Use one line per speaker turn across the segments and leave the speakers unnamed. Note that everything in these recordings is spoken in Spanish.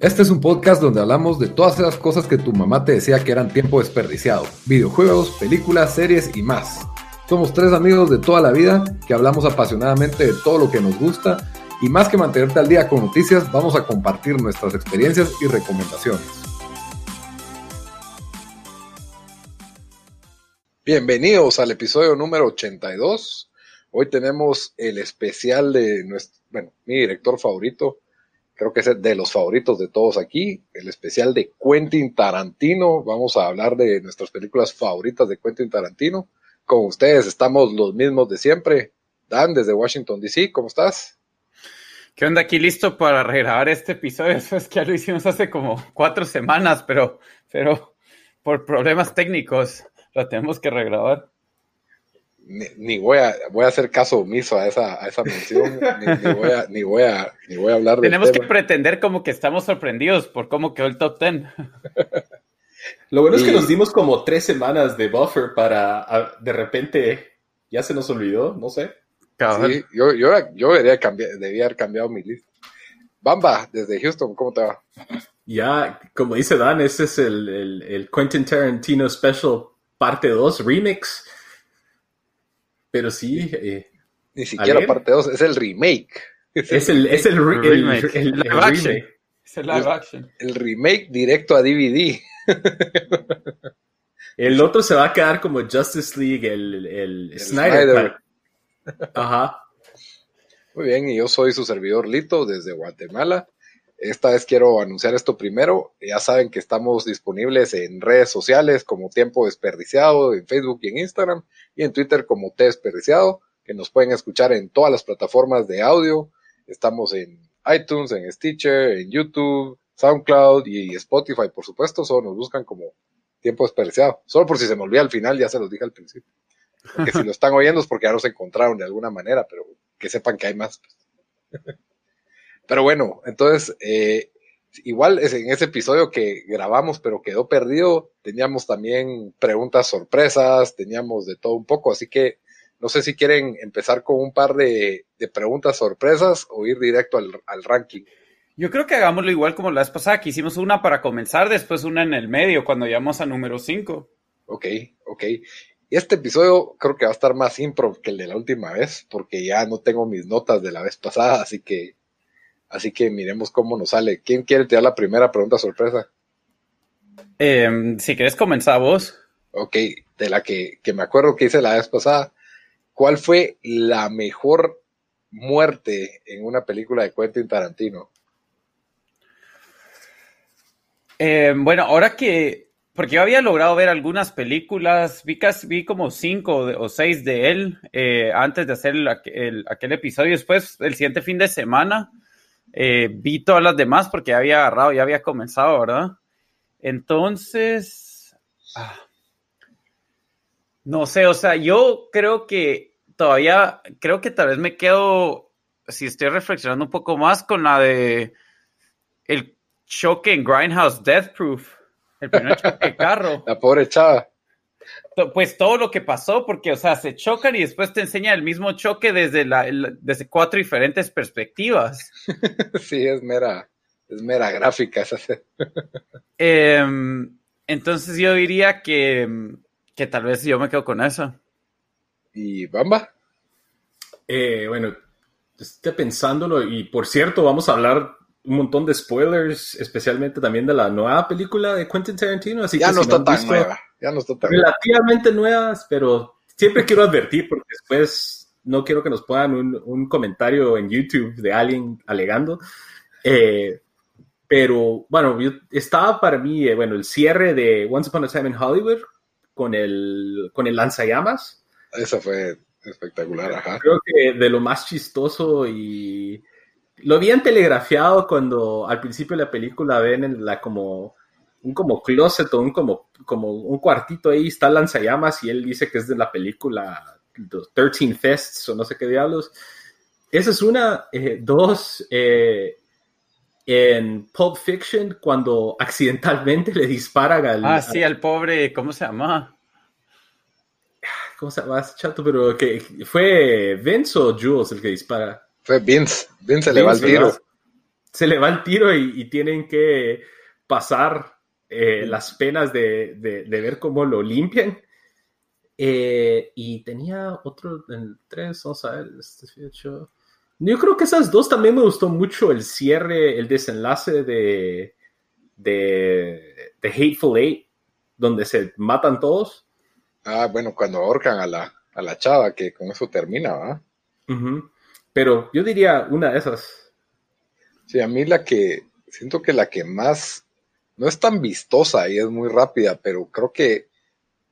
Este es un podcast donde hablamos de todas esas cosas que tu mamá te decía que eran tiempo desperdiciado. Videojuegos, películas, series y más. Somos tres amigos de toda la vida que hablamos apasionadamente de todo lo que nos gusta y más que mantenerte al día con noticias, vamos a compartir nuestras experiencias y recomendaciones. Bienvenidos al episodio número 82. Hoy tenemos el especial de nuestro, bueno, mi director favorito, creo que es de los favoritos de todos aquí, el especial de Quentin Tarantino. Vamos a hablar de nuestras películas favoritas de Quentin Tarantino. Con ustedes estamos los mismos de siempre. Dan, desde Washington, D.C., ¿cómo estás?
¿Qué onda? Aquí listo para regrabar este episodio. Eso es que ya lo hicimos hace como cuatro semanas, pero, pero por problemas técnicos lo tenemos que regrabar
ni, voy a voy a hacer caso omiso a esa, a esa mención, ni, voy a, ni, voy a, ni voy a hablar
de Tenemos que pretender como que estamos sorprendidos por cómo quedó el top ten.
Lo bueno es que nos dimos como tres semanas de buffer para de repente ya se nos olvidó, no sé.
Sí, yo, yo, yo debería, cambiar, debía haber cambiado mi lista. Bamba, desde Houston, ¿cómo te va?
Ya, como dice Dan, ese es el, el, el Quentin Tarantino Special parte 2 remix pero sí. Eh,
Ni siquiera parte 2, es el remake.
Es el, es el, remake. El, live
action. Es el live action.
El remake directo a DVD.
el otro se va a quedar como Justice League, el, el, Snyder. Ajá.
Muy bien, y yo soy su servidor Lito desde Guatemala. Esta vez quiero anunciar esto primero. Ya saben que estamos disponibles en redes sociales como Tiempo Desperdiciado, en Facebook y en Instagram, y en Twitter como T Desperdiciado, que nos pueden escuchar en todas las plataformas de audio. Estamos en iTunes, en Stitcher, en YouTube, SoundCloud y Spotify, por supuesto. Solo nos buscan como Tiempo Desperdiciado. Solo por si se me olvida al final, ya se los dije al principio. Que si lo están oyendo es porque ya nos encontraron de alguna manera, pero que sepan que hay más. Pero bueno, entonces, eh, igual es en ese episodio que grabamos, pero quedó perdido, teníamos también preguntas sorpresas, teníamos de todo un poco, así que no sé si quieren empezar con un par de, preguntas sorpresas o ir directo al, ranking.
Yo creo que hagámoslo igual como la vez pasada, que hicimos una para comenzar, después una en el medio, cuando llegamos a número 5.
Ok, ok. Y este episodio creo que va a estar más impro que el de la última vez, porque ya no tengo mis notas de la vez pasada, así que Así que miremos cómo nos sale. ¿Quién quiere tirar la primera pregunta sorpresa?
Em, si quieres comenzar vos.
Ok, de la que, me acuerdo que hice la vez pasada. ¿Cuál fue la mejor muerte en una película de Quentin Tarantino?
Em, bueno, ahora que, porque yo había logrado ver algunas películas, vi, casi, vi como cinco o seis de él eh, antes de hacer aquel episodio. Después, el siguiente fin de semana, eh, vi todas las demás porque ya había agarrado, ya había comenzado, ¿verdad? Entonces, ah, no sé, o sea, yo creo que todavía, creo que tal vez me quedo, si estoy reflexionando un poco más con la de el choque en Grindhouse Death Proof, el primer choque de carro.
La pobre chava
pues todo lo que pasó, porque, o sea, se chocan y después te enseña el mismo choque desde, la, desde cuatro diferentes perspectivas.
sí, es mera, es mera gráfica esa.
Em, entonces yo diría que, que tal vez yo me quedo con eso.
¿Y Bamba?
Eh, bueno, estoy pensándolo y por cierto, vamos a hablar un montón de spoilers, especialmente también de la nueva película de Quentin Tarantino. Así
ya
que
no está tan nueva ya no está
Relativamente nuevas, pero siempre quiero advertir porque después no quiero que nos pongan un, comentario en YouTube de alguien alegando. Eh, pero bueno, estaba para mí, eh, bueno, el cierre de Once Upon a Time in Hollywood con el, con el lanzallamas.
Eso fue espectacular, ajá.
Creo que de lo más chistoso y lo habían telegrafiado cuando al principio de la película ven en la como un como closet o un como, como un cuartito ahí está lanzallamas y él dice que es de la película 13 Fests o no sé qué diablos. Esa es una. Eh, dos, eh, en Pulp Fiction, cuando accidentalmente le disparan al.
Ah, sí, al pobre, ¿cómo se llama?
¿Cómo se llama chato? Pero que fue Vince o Jules el que dispara.
Fue Vince. Vince se le va el tiro.
Se le va el tiro y, tienen que pasar eh, las penas de, de, ver cómo lo limpian. Eh, y tenía otro en tres, vamos a ver, este Yo creo que esas dos también me gustó mucho el cierre, el desenlace de, de, de Hateful Eight, donde se matan todos.
Ah, bueno, cuando ahorcan a la, a la chava, que con eso termina, ¿va?
Pero yo diría una de esas.
Sí, a mí la que, siento que la que más, no es tan vistosa y es muy rápida, pero creo que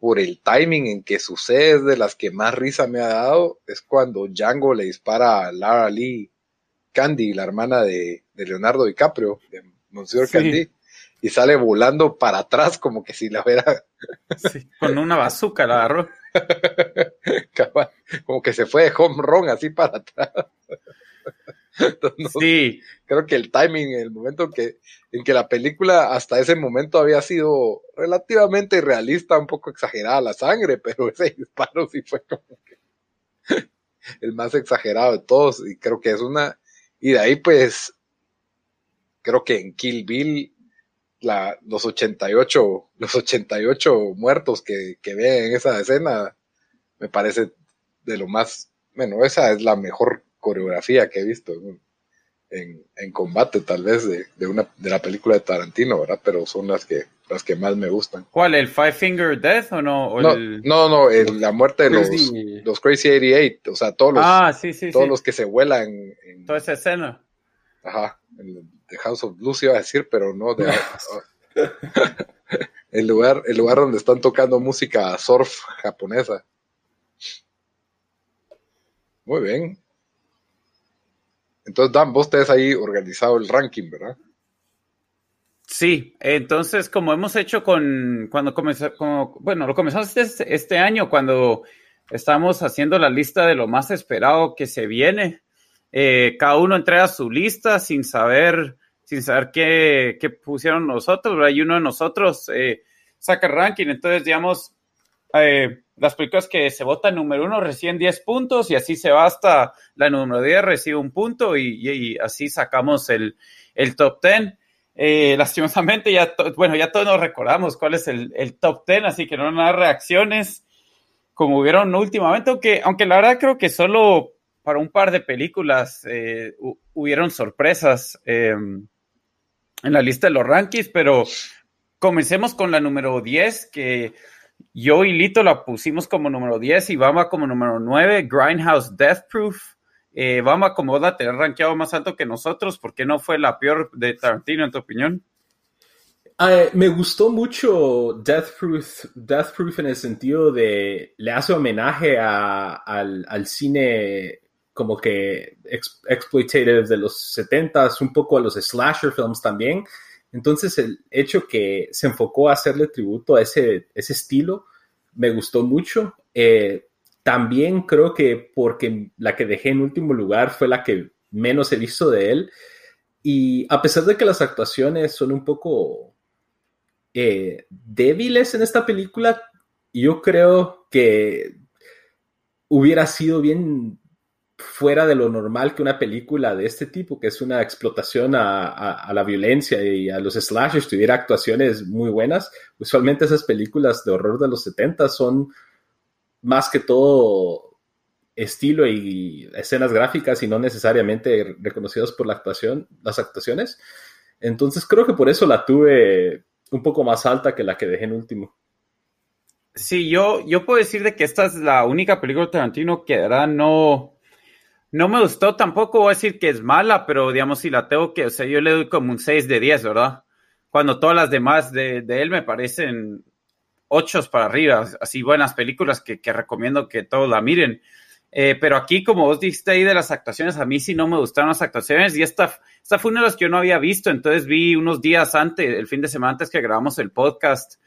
por el timing en que sucede es de las que más risa me ha dado, es cuando Django le dispara a Lara Lee Candy, la hermana de, Leonardo DiCaprio, de Monsieur Candy, y sale volando para atrás como que si la hubiera...
con una bazooka la agarró.
como que se fue de home run así para atrás.
sí.
Creo que el timing, el momento que, en que la película hasta ese momento había sido relativamente realista, un poco exagerada la sangre, pero ese disparo sí fue como que el más exagerado de todos. Y creo que es una. Y de ahí, pues, creo que en Kill Bill, la, los 88, los 88 muertos que, que ven en esa escena, me parece de lo más. Bueno, esa es la mejor coreografía que he visto en, en combate, tal vez, de, de, una, de la película de Tarantino, ¿verdad? Pero son las que, las que más me gustan.
¿Cuál? ¿El Five Finger Death o no?
no, no, no, la muerte de los, los Crazy 88, o sea, todos los,
ah, sí, sí,
todos los que se vuelan. En,
Toda esa escena.
Ajá, en The House of Blues iba a decir, pero no. De, el, lugar, el lugar donde están tocando música surf japonesa. Muy bien. Entonces, Dan, vos tenés ahí organizado el ranking, ¿verdad?
Sí, entonces como hemos hecho con cuando comenzó, como, bueno, lo comenzamos este, este, año cuando estamos haciendo la lista de lo más esperado que se viene. Eh, cada uno entrega su lista sin saber, sin saber qué, pusieron nosotros, hay uno de nosotros eh, saca el ranking, entonces digamos, eh, las películas que se votan número uno reciben 10 puntos y así se va hasta la número 10 recibe un punto y, así sacamos el, top 10. Eh, lastimosamente ya, bueno, ya todos nos recordamos cuál es el, top 10, así que no nada reacciones como hubieron últimamente, aunque, aunque la verdad creo que solo para un par de películas eh, hubieron sorpresas em, en la lista de los rankings, pero comencemos con la número 10, que yo y Lito la pusimos como número 10 y Bama como número 9, Grindhouse Death Proof. Eh, Bama, como va a tener rankeado más alto que nosotros, ¿por qué no fue la peor de Tarantino, en tu opinión?
Ah, me gustó mucho Death Proof, Death Proof en el sentido de le hace homenaje al, cine como que exploitative de los 70s, un poco a los slasher films también. Entonces el hecho que se enfocó a hacerle tributo a ese, ese estilo me gustó mucho. Eh, también creo que porque la que dejé en último lugar fue la que menos he visto de él. Y a pesar de que las actuaciones son un poco eh, débiles en esta película, yo creo que hubiera sido bien fuera de lo normal que una película de este tipo, que es una explotación a, la violencia y a los slashers, tuviera actuaciones muy buenas. Usualmente esas películas de horror de los 70 son más que todo estilo y escenas gráficas y no necesariamente reconocidas por la actuación, las actuaciones. Entonces creo que por eso la tuve un poco más alta que la que dejé en último.
Sí, yo, yo puedo decir de que esta es la única película de Tarantino que era no, no me gustó tampoco, voy a decir que es mala, pero digamos, si la tengo que, o sea, yo le doy como un 6 de 10, ¿verdad? Cuando todas las demás de, él me parecen 8 para arriba, así buenas películas que, recomiendo que todos la miren. Eh, pero aquí, como vos dijiste ahí de las actuaciones, a mí sí no me gustaron las actuaciones y esta, esta fue una de las que yo no había visto, entonces vi unos días antes, el fin de semana antes que grabamos el podcast.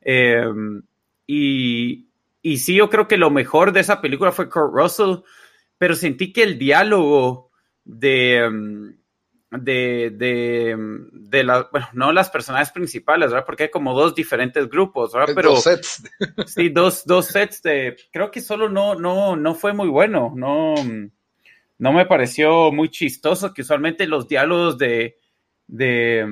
Eh, y, y sí, yo creo que lo mejor de esa película fue Kurt Russell, pero sentí que el diálogo de, mm, de, de, de la, bueno, no las personajes principales, ¿verdad? Porque hay como dos diferentes grupos, ¿verdad? Pero,
dos sets.
Sí, dos, dos sets de, creo que solo no, no, no fue muy bueno, no, no me pareció muy chistoso, que usualmente los diálogos de, de,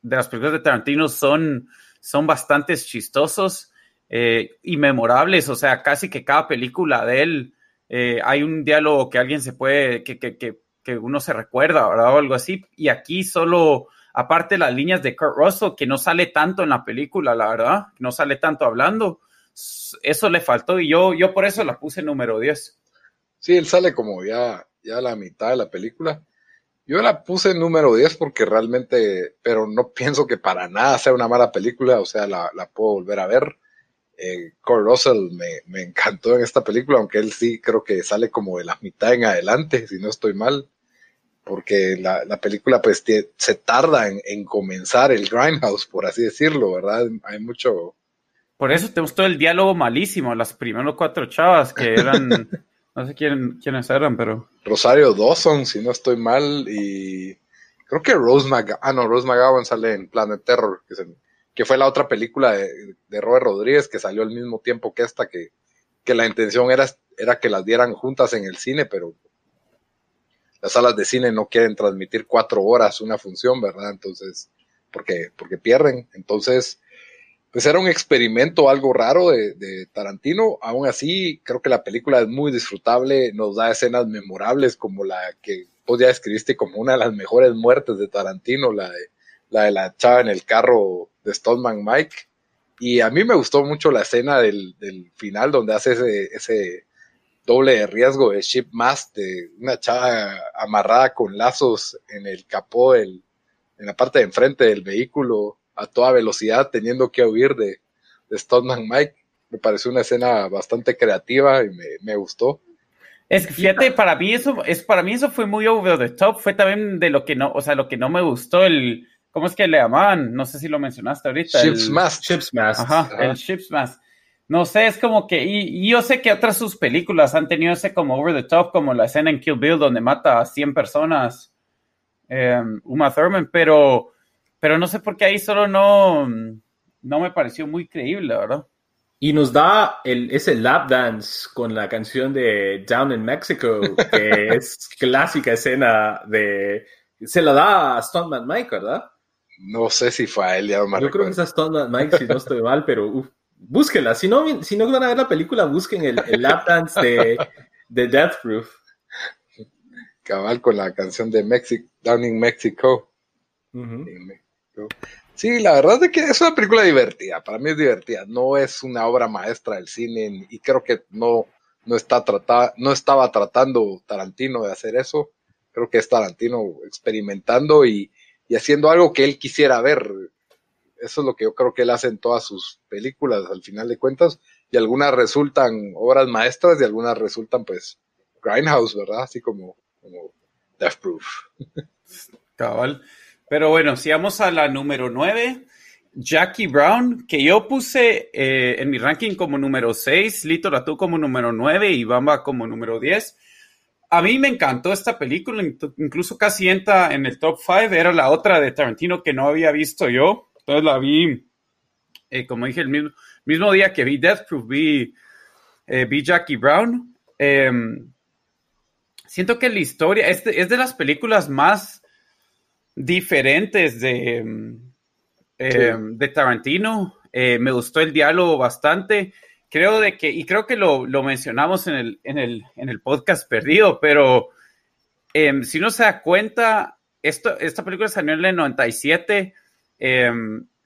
de las películas de Tarantino son, son bastante chistosos eh, y memorables, o sea, casi que cada película de él eh, hay un diálogo que alguien se puede, que, que, que que uno se recuerda, ¿verdad? O algo así. Y aquí solo, aparte las líneas de Kurt Russell, que no sale tanto en la película, la verdad, no sale tanto hablando, eso le faltó y yo, yo por eso la puse número 10.
Sí, él sale como ya, ya la mitad de la película. Yo la puse número 10 porque realmente, pero no pienso que para nada sea una mala película, o sea, la, la puedo volver a ver. Eh, Kurt Russell me, me, encantó en esta película, aunque él sí creo que sale como de la mitad en adelante, si no estoy mal, porque la, la película pues se tarda en, en, comenzar el Grindhouse, por así decirlo, ¿verdad? Hay mucho...
Por eso tenemos todo el diálogo malísimo, las primeras cuatro chavas que eran, no sé quién, quiénes eran, pero...
Rosario Dawson, si no estoy mal, y creo que Rose McGowan, ah no, Rose McGowan sale en Planet Terror, que se que fue la otra película de, de Robert Rodríguez que salió al mismo tiempo que esta, que, que la intención era, era que las dieran juntas en el cine, pero las salas de cine no quieren transmitir cuatro horas una función, ¿verdad? Entonces, porque, porque pierden. Entonces, pues era un experimento algo raro de, Tarantino. Aún así, creo que la película es muy disfrutable, nos da escenas memorables como la que vos ya escribiste como una de las mejores muertes de Tarantino, la de la, de la chava en el carro de Stoneman Mike. Y a mí me gustó mucho la escena del, del final donde hace ese, ese doble de riesgo de ship mast de una chava amarrada con lazos en el capó, del, en la parte de enfrente del vehículo a toda velocidad teniendo que huir de, de Stoneman Mike. Me pareció una escena bastante creativa y me, me gustó.
Es que fíjate, para mí eso, es, para mí eso fue muy over the top, fue también de lo que no, o sea, lo que no me gustó, el, ¿Cómo es que le llamaban? No sé si lo mencionaste ahorita.
Ship's el, Mast.
Ship's Mast.
Ajá, Ajá, el Ship's Mast. No sé, es como que, y, y, yo sé que otras sus películas han tenido ese como over the top, como la escena en Kill Bill donde mata a 100 personas, eh, Uma Thurman, pero, pero no sé por qué ahí solo no, no me pareció muy creíble, ¿verdad?
Y nos da el, ese lap dance con la canción de Down in Mexico, que es clásica escena de... Se la da a Stuntman Mike, ¿verdad?
No sé si fue a él, ya no me
Yo creo que es a Stuntman Mike, si no estoy mal, pero uf, búsquenla. Si no, si no van a ver la película, busquen el, el lap dance de, de Death Proof.
Cabal con la canción de Mexico, Down in Mexico. Uh -huh. Sí, la verdad es que es una película divertida. Para mí es divertida. No es una obra maestra del cine y creo que no, no, está tratada, no estaba tratando Tarantino de hacer eso. Creo que es Tarantino experimentando y, y haciendo algo que él quisiera ver. Eso es lo que yo creo que él hace en todas sus películas, al final de cuentas. Y algunas resultan obras maestras y algunas resultan, pues, Grindhouse, ¿verdad? Así como, como Death Proof.
Cabal. Pero bueno, si vamos a la número 9, Jackie Brown, que yo puse eh, en mi ranking como número 6, Lito Ratú como número 9 y Bamba como número 10. A mí me encantó esta película, incluso casi entra en el top 5. Era la otra de Tarantino que no había visto yo. Entonces la vi, eh, como dije, el mismo, mismo, día que vi Death Proof, vi, eh, vi Jackie Brown. Eh, siento que la historia es de, es de las películas más diferentes de, eh, sí. de Tarantino. Eh, me gustó el diálogo bastante. Creo de que, y creo que lo, lo mencionamos en el, en, el, en el, podcast perdido, pero eh, si uno se da cuenta, esto, esta película salió en el 97.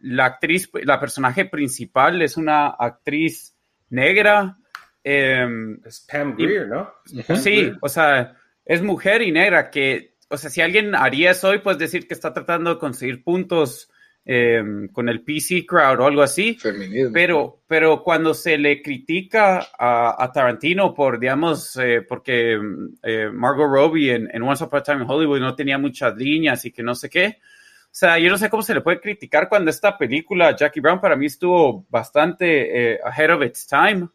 la actriz, la personaje principal es una actriz negra.
es Pam Grier,
y,
¿no?
Sí, o sea, es mujer y negra que o sea, si alguien haría eso hoy, pues decir que está tratando de conseguir puntos em, con el PC crowd o algo así.
Feminismo.
Pero, pero cuando se le critica a, Tarantino por, digamos, eh, porque eh, Margot Robbie en, Once Upon a Time in Hollywood no tenía muchas líneas y que no sé qué. O sea, yo no sé cómo se le puede criticar cuando esta película, Jackie Brown, para mí estuvo bastante ahead of its time.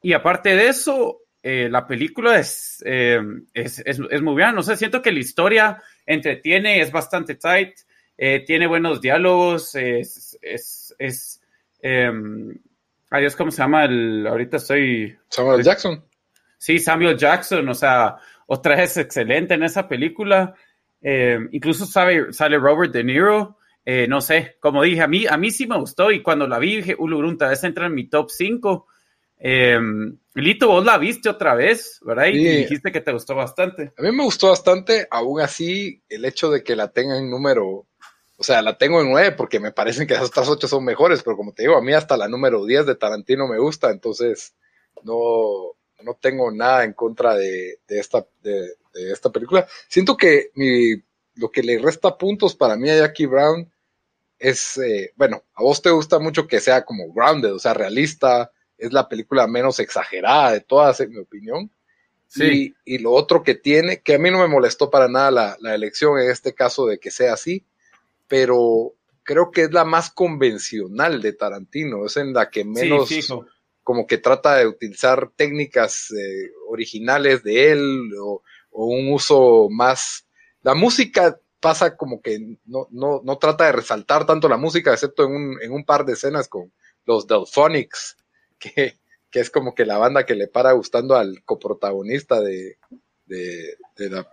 Y aparte de eso, la película es, em, es, es, es, muy buena. No sé, siento que la historia entretiene, es bastante tight. Eh, tiene buenos diálogos, es, es, es em, adiós, ¿cómo se llama? El, ahorita estoy...
Samuel Jackson.
Sí, Samuel Jackson, o sea, otra vez excelente en esa película. Em, incluso sabe, sale Robert De Niro. Eh, no sé, como dije, a mí, a mí sí me gustó y cuando la vi dije, Ulurunta, vez entra en mi top 5. Eh, Lito, vos la viste otra vez, ¿verdad? Y dijiste que te gustó bastante.
A mí me gustó bastante, aún así, el hecho de que la tenga en número o sea, la tengo en nueve porque me parecen que esas otras ocho son mejores, pero como te digo, a mí hasta la número 10 de Tarantino me gusta, entonces no, no tengo nada en contra de, esta, de, esta película. Siento que mi, lo que le resta puntos para mí a Jackie Brown es, eh, bueno, a vos te gusta mucho que sea como grounded, o sea, realista, es la película menos exagerada de todas, en mi opinión. Sí. Y, lo otro que tiene, que a mí no me molestó para nada la, la elección en este caso de que sea así, pero creo que es la más convencional de Tarantino, es en la que menos como que trata de utilizar técnicas eh, originales de él o, un uso más... La música pasa como que no, no, no, trata de resaltar tanto la música, excepto en un, en un par de escenas con los Delphonics, que, que, es como que la banda que le para gustando al coprotagonista de, de, de la...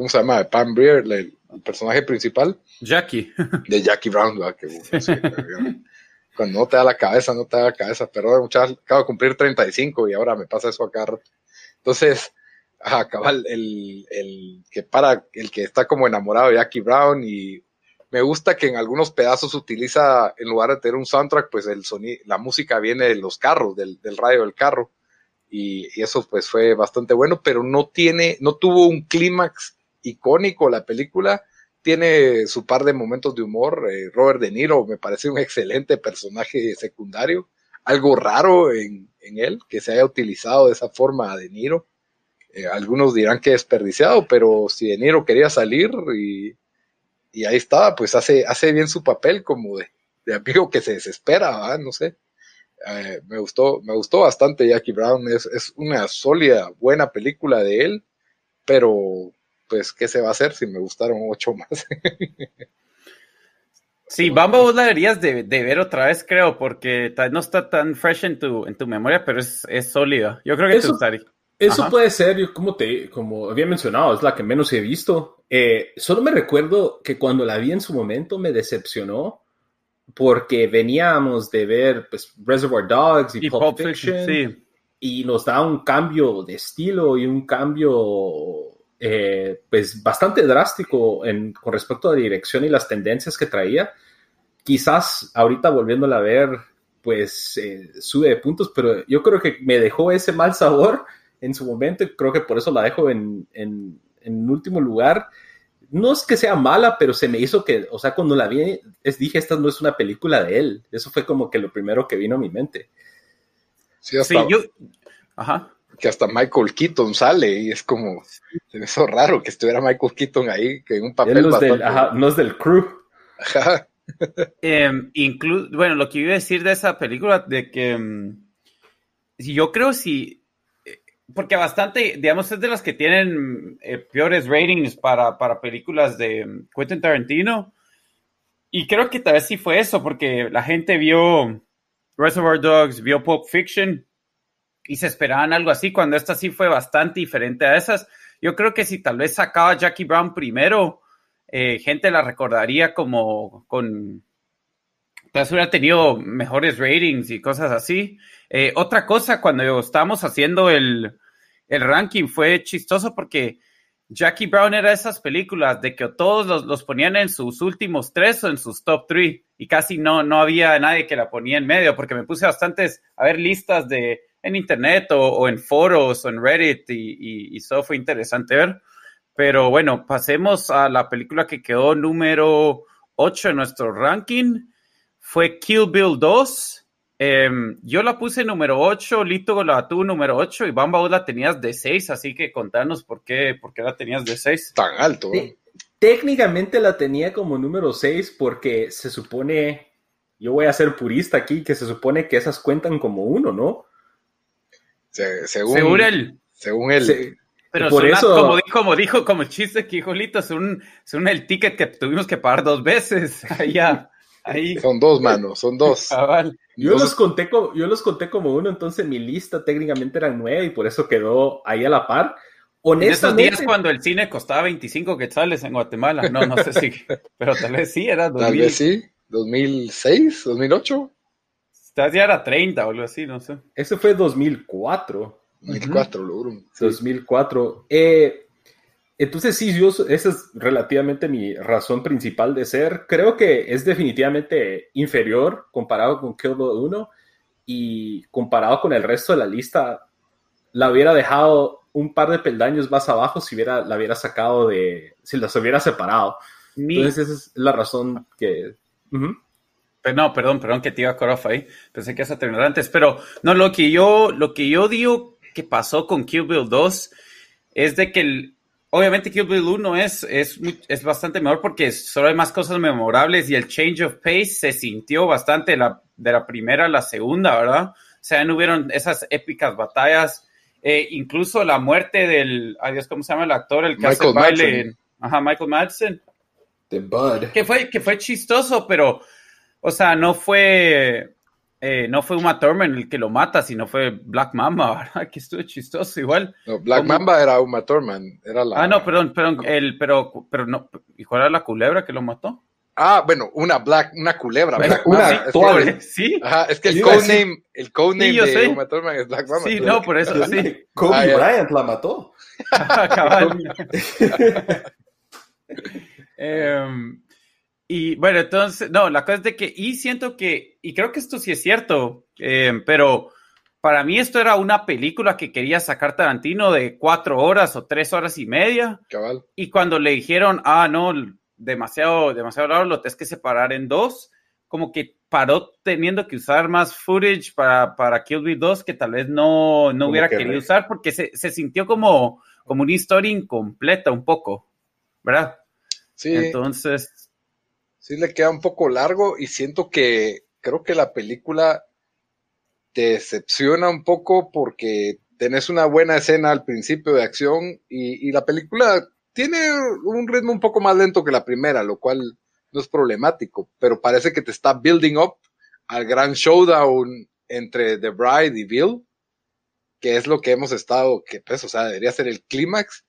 ¿Cómo se llama? De Pam Breer, el, el personaje principal.
Jackie.
De Jackie Brown, Que, cuando no te da la cabeza, no te da la cabeza. Perdón, muchachos, acabo de cumplir 35 y ahora me pasa eso acá. Entonces, acaba el, el, que para, el que está como enamorado de Jackie Brown y me gusta que en algunos pedazos utiliza, en lugar de tener un soundtrack, pues el sonido, la música viene de los carros, del, del radio del carro. Y, y, eso pues fue bastante bueno, pero no tiene, no tuvo un clímax icónico la película. Tiene su par de momentos de humor. Eh, Robert De Niro me parece un excelente personaje secundario. Algo raro en, él, que se haya utilizado de esa forma a De Niro. Eh, algunos dirán que desperdiciado, pero si De Niro quería salir y, ahí estaba, pues hace, hace bien su papel como de, amigo que se desespera, no sé. Eh, me gustó, me gustó bastante Jackie Brown, es, una sólida, buena película de él, pero pues, ¿qué se va a hacer si me gustaron ocho más?
sí, Bamba vos la deberías de, ver otra vez, creo, porque no está tan fresh en tu, en tu memoria, pero es, es sólida. Yo creo que
eso, te gustaría. Eso puede ser, como, te, como había mencionado, es la que menos he visto. Eh, solo me recuerdo que cuando la vi en su momento me decepcionó porque veníamos de ver pues, Reservoir Dogs y, Pulp, Fiction, y nos da un cambio de estilo y un cambio eh, pues bastante drástico en, con respecto a la dirección y las tendencias que traía. Quizás ahorita volviéndola a ver, pues eh, sube de puntos, pero yo creo que me dejó ese mal sabor en su momento y creo que por eso la dejo en, en, en último lugar. No es que sea mala, pero se me hizo que, o sea, cuando la vi, es, dije, esta no es una película de él. Eso fue como que lo primero que vino a mi mente.
Sí, yo... Ajá que hasta Michael Keaton sale y es como, es raro que estuviera Michael Keaton ahí, que en un papel
no es, del, no es del crew.
Ajá. Em, bueno, lo que iba a decir de esa película, de que em, si yo creo si, eh, porque bastante, digamos, es de las que tienen eh, peores ratings para, para películas de em, Quentin Tarantino. Y creo que tal vez sí fue eso, porque la gente vio Reservoir Dogs, vio Pulp Fiction y se esperaban algo así, cuando esta sí fue bastante diferente a esas. Yo creo que si tal vez sacaba Jackie Brown primero, eh, gente la recordaría como con... Tal vez hubiera tenido mejores ratings y cosas así. Eh, otra cosa, cuando estábamos haciendo el, el, ranking fue chistoso porque Jackie Brown era esas películas de que todos los, los, ponían en sus últimos tres o en sus top three y casi no, no había nadie que la ponía en medio porque me puse bastantes a ver listas de en internet o, en foros o en Reddit y, eso fue interesante ver. Pero bueno, pasemos a la película que quedó número 8 en nuestro ranking fue Kill Bill 2. Em, yo la puse número 8, Lito la tuvo número 8 y Bamba vos la tenías de 6, así que contanos por qué, por qué la tenías de 6.
Tan alto, ¿eh?
Técnicamente la tenía como número 6 porque se supone, yo voy a ser purista aquí, que se supone que esas cuentan como uno, ¿no?
Se- según,
Según él.
Según él.
Se-
Pero
Por
son las-
eso-
como, dijo, como dijo, como chiste que dijo Lito, son, son el ticket que tuvimos que pagar dos veces. Ya, ahí,
Son dos manos, son dos.
cabal.
Yo
Dos-
los, conté como, yo los conté como uno, entonces mi lista técnicamente eran nueve y por eso quedó ahí a la par.
En esos
Honestamente,
días cuando el cine costaba 25 quetzales en Guatemala. No, no sé si, pero tal vez sí, era
Tal
2000.
vez sí. 2006, 2008,
Vez ya era 30 o algo así, no sé.
ese fue 2004.
2004, lo juro. Sí.
2004. Eh, entonces, sí, yo, esa es relativamente mi razón principal de ser. Creo que es definitivamente inferior comparado con Kill Bill 1 y comparado con el resto de la lista, la hubiera dejado un par de peldaños más abajo si hubiera, la hubiera sacado de, si las hubiera separado.
Mi-
Entonces, esa es la razón que... Ujú.
Pero no, perdón, perdón que te iba a cut off ahí. Pensé que ibas a terminar antes. Pero no, lo que yo, lo que yo digo que pasó con Kill Bill 2 es de que el- obviamente Kill Bill 1 es, es, es bastante mejor porque solo hay más cosas memorables y el change of pace se sintió bastante de la, de la primera a la segunda, ¿verdad? O sea, no hubieron esas épicas batallas. Eh, incluso la muerte del, adiós, ¿cómo se llama el actor? El que hace el
Michael
baile.
Madsen.
en- Ajá, Michael Madsen
The Bud.
que fue, que fue chistoso, pero, o sea, no fue, eh, no fue Uma Thurman el que lo mata, sino fue Black Mamba, ¿verdad? Que estuvo chistoso igual.
No, Black. Mamba era Uma Thurman. Era la...
Ah, no, perdón, perdón, el, pero, pero no, ¿y cuál era la culebra que lo mató?
Ah, bueno, una Black, una culebra. Black
Una
Mamba.
sí,
Es que-
actual.
Sí,
Ajá, es que el codename, el codename
Sí,
de
sé.
Uma Thurman es Black Mamba.
sí,
claro.
no, por eso, sí.
Kobe
Ah, ya.
Bryant la mató.
Cabal. Em, y bueno, entonces, no, la cosa es de que, y siento que, y creo que esto sí es cierto, em, pero para mí esto era una película que quería sacar Tarantino de cuatro horas o tres horas y media,
Cabal.
y cuando le dijeron, ah, no, demasiado, demasiado largo, lo tienes que separar en dos, como que paró teniendo que usar más footage para, para Kill Bill 2 que tal vez no, no hubiera
que
querido usar porque se, se sintió como, como una historia incompleta un poco, ¿verdad?
Sí,
Entonces,
sí le queda un poco largo y siento que creo que la película te decepciona un poco porque tenés una buena escena al principio de acción y, y la película tiene un ritmo un poco más lento que la primera, lo cual no es problemático, pero parece que te está building up al gran showdown entre The Bride y Bill, que es lo que hemos estado, que pues, o sea, debería ser el clímax,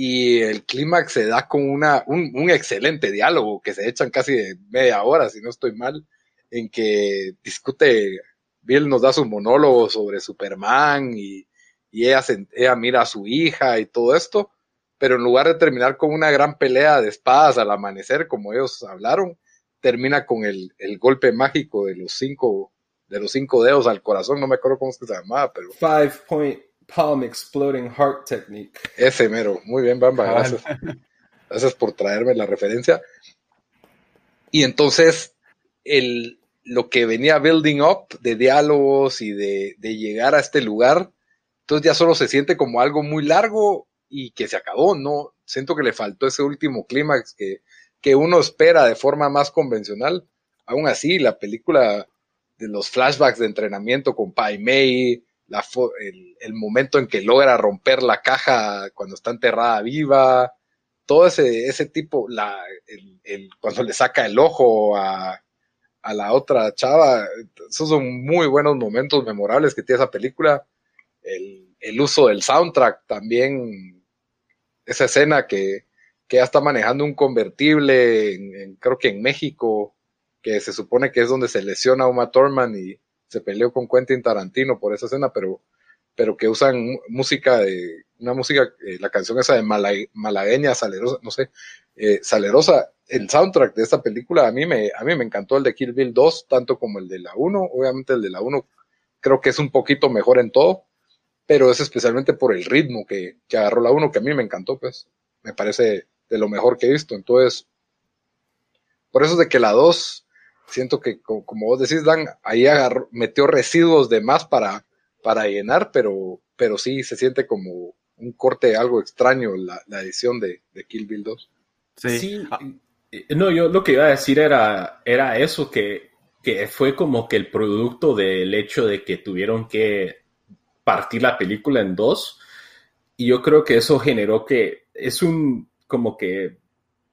y el clímax se da con una, un, excelente diálogo que se echan casi media hora, si no estoy mal, en que discute, Bill nos da su monólogo sobre Superman y, y ella, mira a su hija y todo esto, pero en lugar de terminar con una gran pelea de espadas al amanecer, como ellos hablaron, termina con el, el golpe mágico de los cinco, de los cinco dedos al corazón, no me acuerdo cómo se llamaba, pero
Five point palm exploding heart technique.
ese mero, muy bien, Bamba,
Cabal.
gracias. Gracias por traerme la referencia. Y entonces, el, lo que venía building up de diálogos y de, de llegar a este lugar, entonces ya solo se siente como algo muy largo y que se acabó, ¿no? Siento que le faltó ese último clímax que, que uno espera de forma más convencional. Aún así, la película de los flashbacks de entrenamiento con Pai Mei, el, momento en que logra romper la caja cuando está enterrada viva, todo ese, ese tipo, la, el, el- cuando le saca el ojo a, a la otra chava, esos son muy buenos momentos memorables que tiene esa película. El, uso del soundtrack también, esa escena que, que ya está manejando un convertible, en- creo que en México, que se supone que es donde se lesiona a Uma Thurman y se peleó con Quentin Tarantino por esa escena, pero, pero que usan música de, una música, eh, la canción esa de mala- malagueña, salerosa, no sé, eh, salerosa, el soundtrack de esta película a mí me, a mí me encantó el de Kill Bill 2, tanto como el de la 1, obviamente el de la 1 creo que es un poquito mejor en todo, pero es especialmente por el ritmo que, que agarró la 1, que a mí me encantó, pues, me parece de lo mejor que he visto, entonces, por eso es de que la 2, siento que como, vos decís, Dan, ahí agarró, metió residuos de más para, para llenar, pero, pero sí se siente como un corte algo extraño la, la edición de, de, Kill Bill 2.
Sí. Ah. No, yo lo que iba a decir era, era eso, que, que fue como que el producto del hecho de que tuvieron que partir la película en dos. Y yo creo que eso generó que es un como que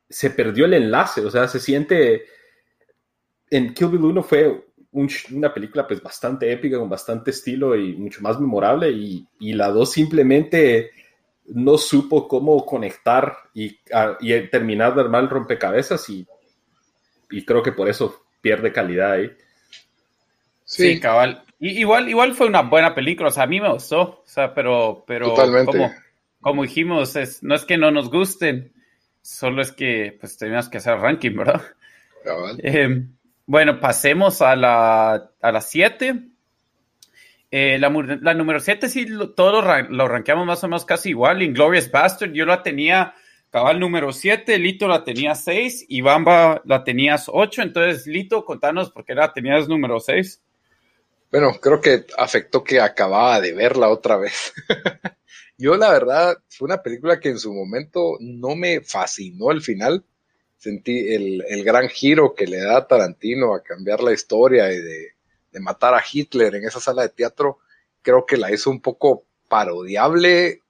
se perdió el enlace, o sea, se siente en Kill Bill 1 fue una película pues bastante épica, con bastante estilo y mucho más memorable y, y la 2 simplemente no supo cómo conectar y, y, terminar de armar el rompecabezas y, y creo que por eso pierde calidad ahí.
Sí, cabal. igual, igual fue una buena película, o sea, a mí me gustó, o sea, pero, pero como, como dijimos, es, no es que no nos gusten, solo es que pues tenemos que hacer ranking, ¿verdad? Eh, bueno, pasemos a la, a las 7. Eh, la, la, número 7 sí, todos lo, rankeamos más o menos casi igual. Inglorious Bastard, yo la tenía cabal número 7, Lito la tenía 6 y Bamba la tenías 8. Entonces, Lito, contanos por qué la tenías número 6.
Bueno, creo que afectó que acababa de verla otra vez. Yo, la verdad, fue una película que en su momento no me fascinó el final. Sentí el, el gran giro que le da Tarantino a cambiar la historia y de, matar a Hitler en esa sala de teatro. Creo que la hizo un poco parodiable.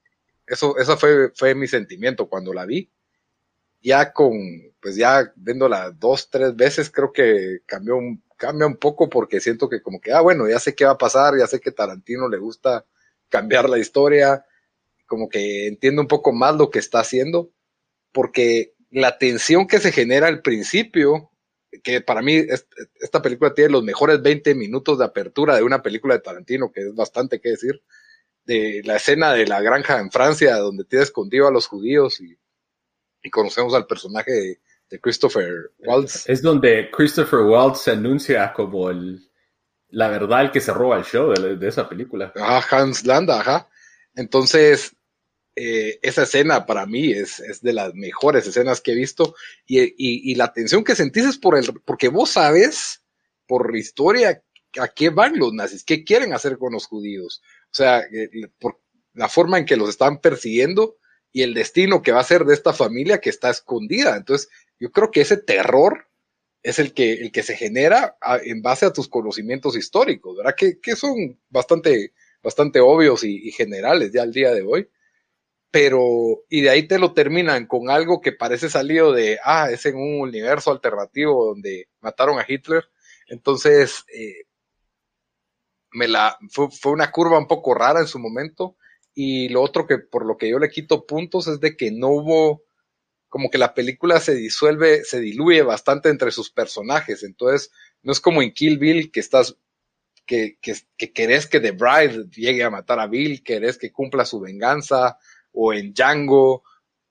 Eso, eso fue, fue mi sentimiento cuando la vi. Ya con, pues ya viéndola dos, tres veces, creo que cambió cambia un poco porque siento que como que, ah, bueno, ya sé qué va a pasar, ya sé que Tarantino le gusta cambiar la historia, como que entiendo un poco más lo que está haciendo, porque la tensión que se genera al principio, que para mí esta película tiene los mejores 20 minutos de apertura de una película de Tarantino, que es bastante que decir, de la escena de la granja en Francia, donde tiene escondido a los judíos y, y conocemos al personaje de, de, Christopher Waltz.
Es donde Christopher Waltz se anuncia como el, la verdad el que se roba el show de, de esa película.
Ajá, Hans Landa, ajá. Entonces, eh, esa escena para mí es, de las mejores escenas que he visto y, la tensión que sentís es por el, porque vos sabes por historia a qué van los nazis, qué quieren hacer con los judíos, o sea, eh, por la forma en que los están persiguiendo y el destino que va a ser de esta familia que está escondida. Entonces, yo creo que ese terror es el que, el que se genera a, en base a tus conocimientos históricos, ¿verdad? Que, son bastante, bastante obvios y generales ya al día de hoy pero y de ahí te lo terminan con algo que parece salido de, ah, es en un universo alternativo donde mataron a Hitler. Entonces, eh, me la, fue, fue, una curva un poco rara en su momento. Y lo otro que por lo que yo le quito puntos es de que no hubo, como que la película se disuelve, se diluye bastante entre sus personajes. Entonces, no es como en Kill Bill que estás, que, que, que querés que The Bride llegue a matar a Bill, querés que cumpla su venganza, o en Django,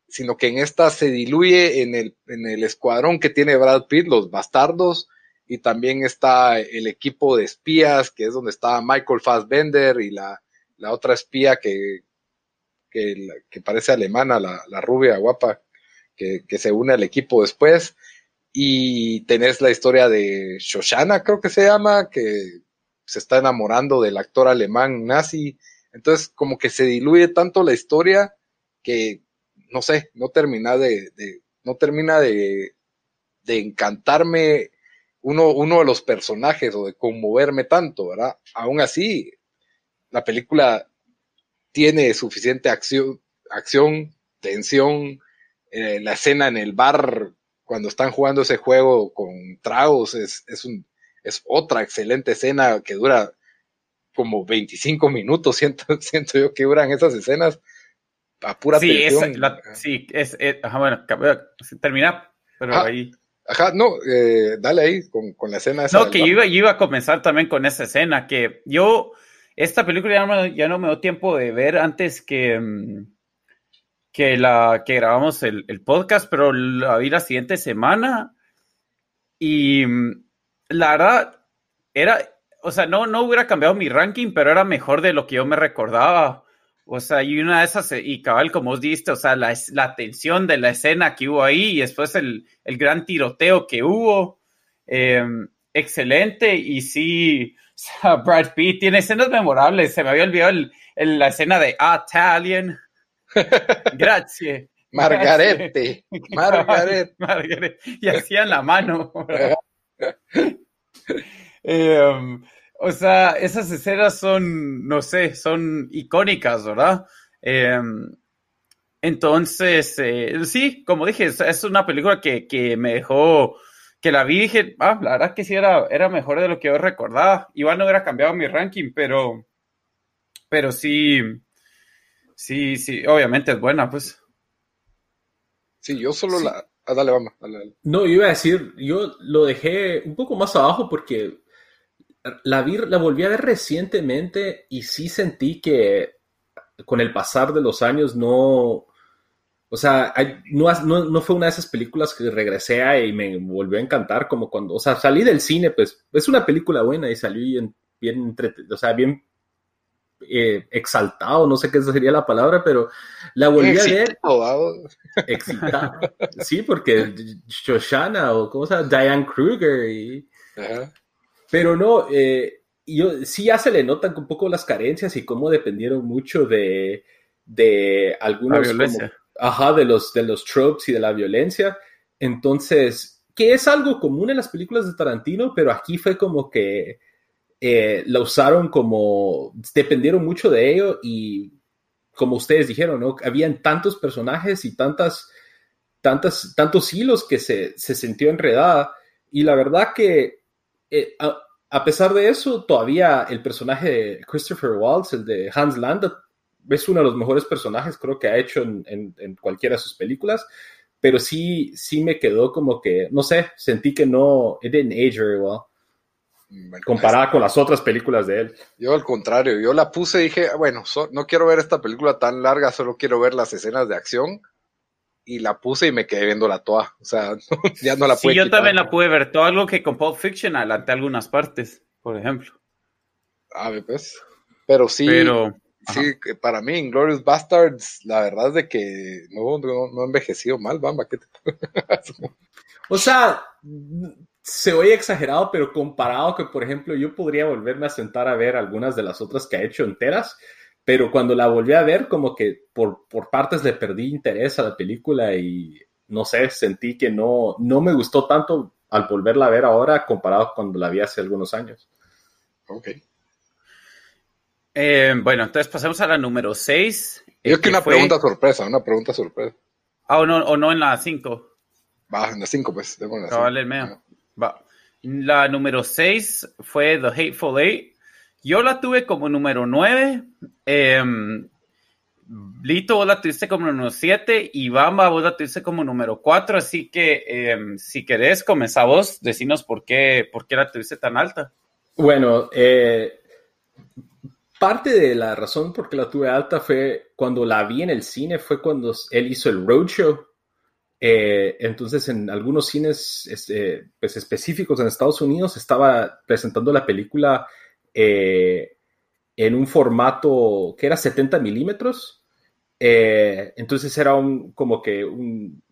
sino que en esta se diluye en el, en el escuadrón que tiene Brad Pitt, los bastardos, y también está el equipo de espías, que es donde está Michael Fassbender y la, la otra espía que, que, que parece alemana, la, rubia guapa, que, que, se une al equipo después. Y tenés la historia de Shoshana, creo que se llama, que se está enamorando del actor alemán nazi entonces, como que se diluye tanto la historia que, no sé, no termina de, no termina de encantarme uno, uno de los personajes o de conmoverme tanto, ¿verdad? Aún así, la película tiene suficiente acción, acción tensión, eh, la escena en el bar cuando están jugando ese juego con tragos es, es, un, es otra excelente escena que dura como 25 minutos, siento, siento yo que duran esas escenas a pura
sí, sí, es, ajá, bueno, termina, pero ahí.
Ajá, no, eh, dale ahí con, con, la escena esa.
No, que yo iba, yo iba, a comenzar también con esa escena, que yo, esta película ya no, ya no me dio tiempo de ver antes que, mm, que, la, que grabamos el, el podcast, pero la vi la siguiente semana y mm, la verdad era, o sea, no, no hubiera cambiado mi ranking, pero era mejor de lo que yo me recordaba. O sea, y una de esas, y cabal, como os dijiste, o sea, la, la tensión de la escena que hubo ahí y después el, el gran tiroteo que hubo, em, excelente. Y sí, Brad Pitt tiene escenas memorables. Se me había olvidado el, la escena de Italian. Gracias.
Margarete.
Margarete. Y hacían la mano. Em, o sea, esas escenas son, no sé, son icónicas, ¿verdad? Em, entonces, eh, sí, como dije, es, una película que, que, me dejó, que la vi y dije, ah, la verdad que sí era, era mejor de lo que yo recordaba. Igual no hubiera cambiado mi ranking, pero, pero sí, sí, sí, obviamente es buena, pues.
Sí, yo solo la... Ah, dale, vamos. Dale,
No, yo iba a decir, yo lo dejé un poco más abajo porque la, vi, la volví a ver recientemente y sí sentí que con el pasar de los años no, o sea, no, no, fue una de esas películas que regresé a y me volvió a encantar como cuando, o sea, salí del cine, pues es una película buena y salí bien, bien, o sea, bien eh, exaltado, no sé qué sería la palabra, pero la volví a ver. Excitado. Sí, porque Shoshana o cómo se llama, Diane Kruger y... Pero no, eh, yo, sí ya se le notan un poco las carencias y cómo dependieron mucho de, de algunos... ajá, de los, de los tropes y de la violencia. Entonces, que es algo común en las películas de Tarantino, pero aquí fue como que eh, la usaron como, dependieron mucho de ello y como ustedes dijeron, ¿no? Habían tantos personajes y tantas, tantas, tantos hilos que se, se sintió enredada. Y la verdad que eh, a pesar de eso, todavía el personaje de Christopher Waltz, el de Hans Landa, es uno de los mejores personajes creo que ha hecho en, cualquiera de sus películas, pero sí, sí me quedó como que, no sé, sentí que no, it didn't age very well. comparada con las otras películas de él.
Yo al contrario, yo la puse y dije, bueno, no quiero ver esta película tan larga, solo quiero ver las escenas de acción y la puse y me quedé viéndola toda. O sea, ya no la pude.
Sí, yo también la pude ver. Todo algo que con Pulp Fiction adelanté algunas partes, por ejemplo.
A ver, pues. Pero sí. Pero, sí, para mí, Inglorious Bastards, la verdad es de que no, no, ha envejecido mal, Bamba. ¿qué te...
o sea, se oye exagerado, pero comparado que, por ejemplo, yo podría volverme a sentar a ver algunas de las otras que ha hecho enteras pero cuando la volví a ver, como que por, por partes le perdí interés a la película y no sé, sentí que no, no me gustó tanto al volverla a ver ahora comparado con cuando la vi hace algunos años.
Ok.
Eh, bueno, entonces pasemos a la número 6.
Yo que una pregunta sorpresa, una pregunta sorpresa.
Ah, o no, o no en la 5.
Va, en la 5, pues. Tengo
la Vale, el Va. La número 6 fue The Hateful Eight yo la tuve como número 9. Em, Lito, vos la tuviste como número 7 y Bamba, vos la tuviste como número 4. Así que em, si querés, comenzá vos, decinos por qué, por qué la tuviste tan alta.
Bueno, eh, parte de la razón por qué la tuve alta fue cuando la vi en el cine, fue cuando él hizo el roadshow. Eh, entonces, en algunos cines este, pues, específicos en Estados Unidos estaba presentando la película eh, en un formato que era 70 milímetros. Eh, entonces era un como que un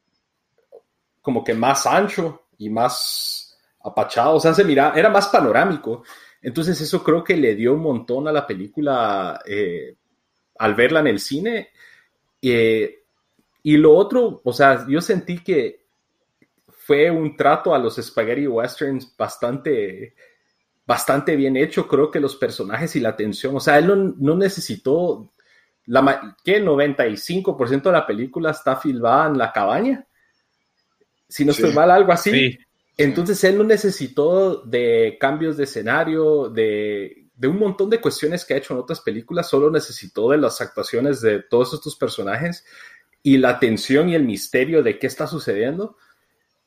como que más ancho y más apachado, o sea, se mira, era más panorámico. Entonces eso creo que le dio un montón a la película eh, al verla en el cine. y lo otro, o sea, yo sentí que fue un trato a los spaghetti westerns bastante bastante bien hecho, creo que los personajes y la tensión, o sea, él no, necesitó, la, que el 95% de la película está filmada en la cabaña, si no estoy mal, algo así. Entonces él no necesitó de cambios de escenario, de, de, un montón de cuestiones que ha hecho en otras películas, solo necesitó de las actuaciones de todos estos personajes y la tensión y el misterio de qué está sucediendo.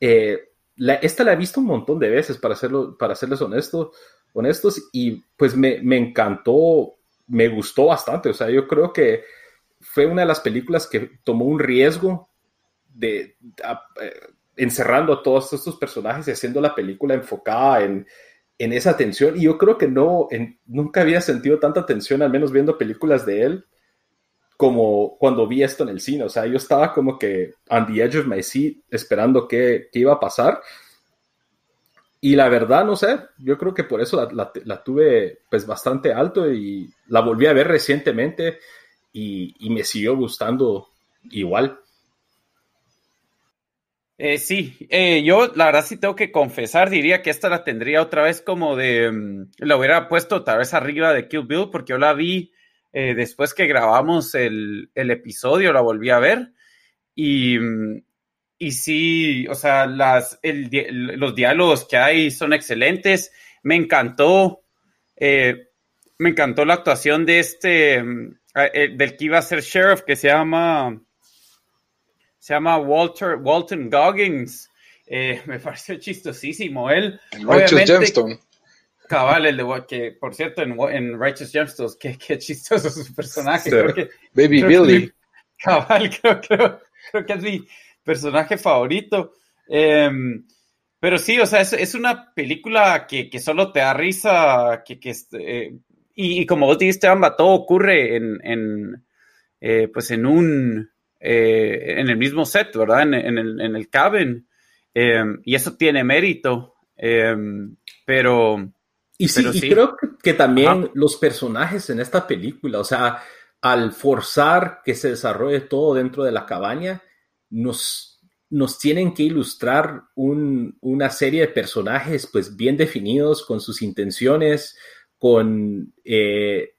Eh, esta la he visto un montón de veces, para, hacerlo, para serles honesto, honestos, y pues me, encantó, me gustó bastante. O sea, yo creo que fue una de las películas que tomó un riesgo de, eh, encerrando a todos estos personajes y haciendo la película enfocada en, esa tensión. Y yo creo que no, nunca había sentido tanta tensión, al menos viendo películas de él, como cuando vi esto en el cine. O sea, yo estaba como que on the edge of my seat esperando qué, iba a pasar. Y la verdad, no sé, yo creo que por eso la, tuve pues bastante alto y la volví a ver recientemente y, me siguió gustando igual.
Eh, sí, eh, yo la verdad sí tengo que confesar, diría que esta la tendría otra vez como de, mm, la hubiera puesto otra vez arriba de Kill Bill porque yo la vi eh, después que grabamos el, episodio, la volví a ver y, y sí, o sea, las, los diálogos que hay son excelentes. Me encantó, eh, me encantó la actuación de este, eh, del que iba a ser sheriff, que se llama, se llama Walter, Walton Goggins. me pareció chistosísimo. Él,
Gemstone.
Cabal, el de que, por cierto, en, Righteous Gemstones, qué, qué chistoso su personaje.
Baby Billy.
cabal, creo, creo, que es mi personaje favorito. Em, pero sí, o sea, es, una película que, solo te da risa, que, que eh, y, como vos dijiste, Amba, todo ocurre en, en eh, pues en un, eh, en el mismo set, ¿verdad? En, el, en el cabin. Em, y eso tiene mérito. Em, pero,
y sí, y creo que, también los personajes en esta película, o sea, al forzar que se desarrolle todo dentro de la cabaña, nos, nos tienen que ilustrar una serie de personajes pues bien definidos con sus intenciones, con, eh,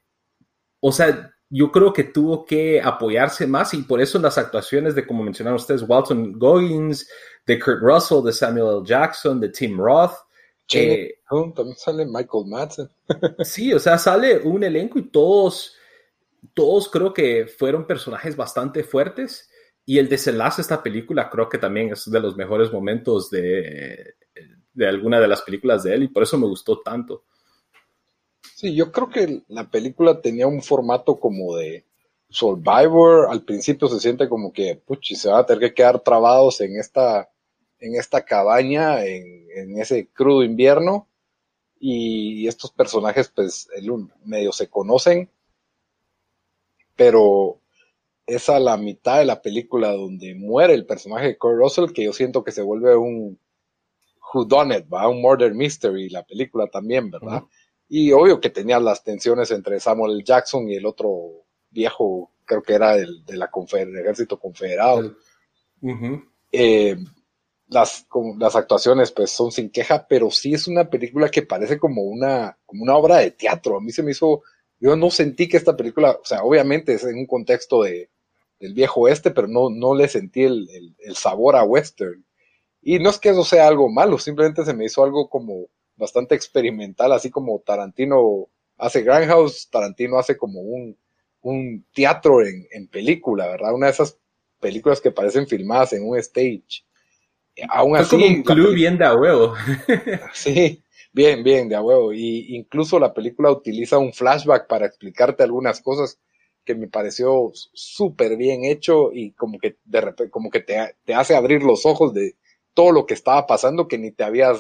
o sea, yo creo que tuvo que apoyarse más y por eso las actuaciones de, como mencionaron ustedes, Walton Goggins, de Kurt Russell, de Samuel L. Jackson, de Tim Roth,
eh, también sale Michael Madsen.
sí, o sea, sale un elenco y todos, todos creo que fueron personajes bastante fuertes. Y el desenlace de esta película creo que también es de los mejores momentos de, de alguna de las películas de él y por eso me gustó tanto.
Sí, yo creo que la película tenía un formato como de Survivor. Al principio se siente como que, puchi, se va a tener que quedar trabados en esta en esta cabaña en, ese crudo invierno y estos personajes pues medio se conocen, pero es a la mitad de la película donde muere el personaje de Kurt Russell que yo siento que se vuelve un Who Done It, ¿va? un murder mystery la película también, ¿verdad? Y obvio que tenía las tensiones entre Samuel Jackson y el otro viejo, creo que era del, de la ejército confederado las, las actuaciones pues son sin queja, pero sí es una película que parece como una, como una obra de teatro. A mí se me hizo, yo no sentí que esta película, o sea, obviamente es en un contexto de, del viejo oeste, pero no, no le sentí el, el, sabor a western. Y no es que eso sea algo malo, simplemente se me hizo algo como bastante experimental, así como Tarantino hace Grindhouse, Tarantino hace como un, un teatro en, en película, ¿verdad? Una de esas películas que parecen filmadas en un stage aún así.
como un club bien de a huevo.
sí, bien, bien, de a huevo. Y incluso la película utiliza un flashback para explicarte algunas cosas que me pareció súper bien hecho y como que de repente, como que te, te, hace abrir los ojos de todo lo que estaba pasando que ni te habías,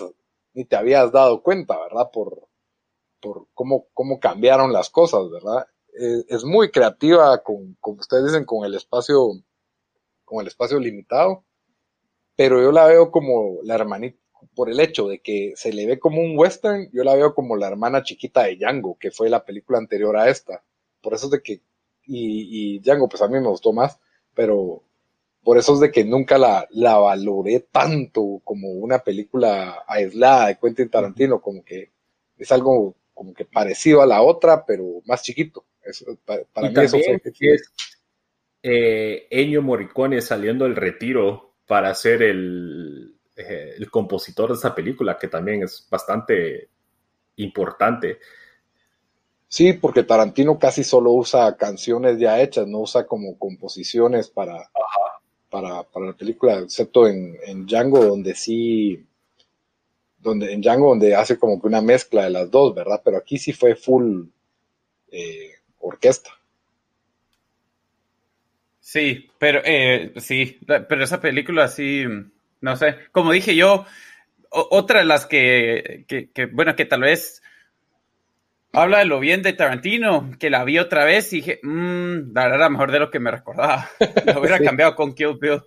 ni te habías dado cuenta, ¿verdad? Por, por cómo, cómo cambiaron las cosas, ¿verdad? Es, es muy creativa con, como ustedes dicen, con el espacio, con el espacio limitado pero yo la veo como la hermanita, por el hecho de que se le ve como un western, yo la veo como la hermana chiquita de Django, que fue la película anterior a esta. Por eso es de que, y, y Django, pues a mí me gustó más, pero por eso es de que nunca la, la valoré tanto como una película aislada de Quentin Tarantino, como que es algo como que parecido a la otra, pero más chiquito.
para, mí eso fue que es eh, Ennio Morricone saliendo del retiro para ser el, eh, el compositor de esta película, que también es bastante importante.
Sí, porque Tarantino casi solo usa canciones ya hechas, no usa como composiciones para, para, para, la película, excepto en, en, Django, donde sí, donde, en Django donde hace como que una mezcla de las dos, ¿verdad? Pero aquí sí fue full eh, orquesta.
Sí, pero eh, sí, pero esa película sí, no sé, como dije yo, otra de las que, que, bueno, que tal vez habla de lo bien de Tarantino, que la vi otra vez y dije, mmm, la era mejor de lo que me recordaba. Lo hubiera cambiado con Kill Bill.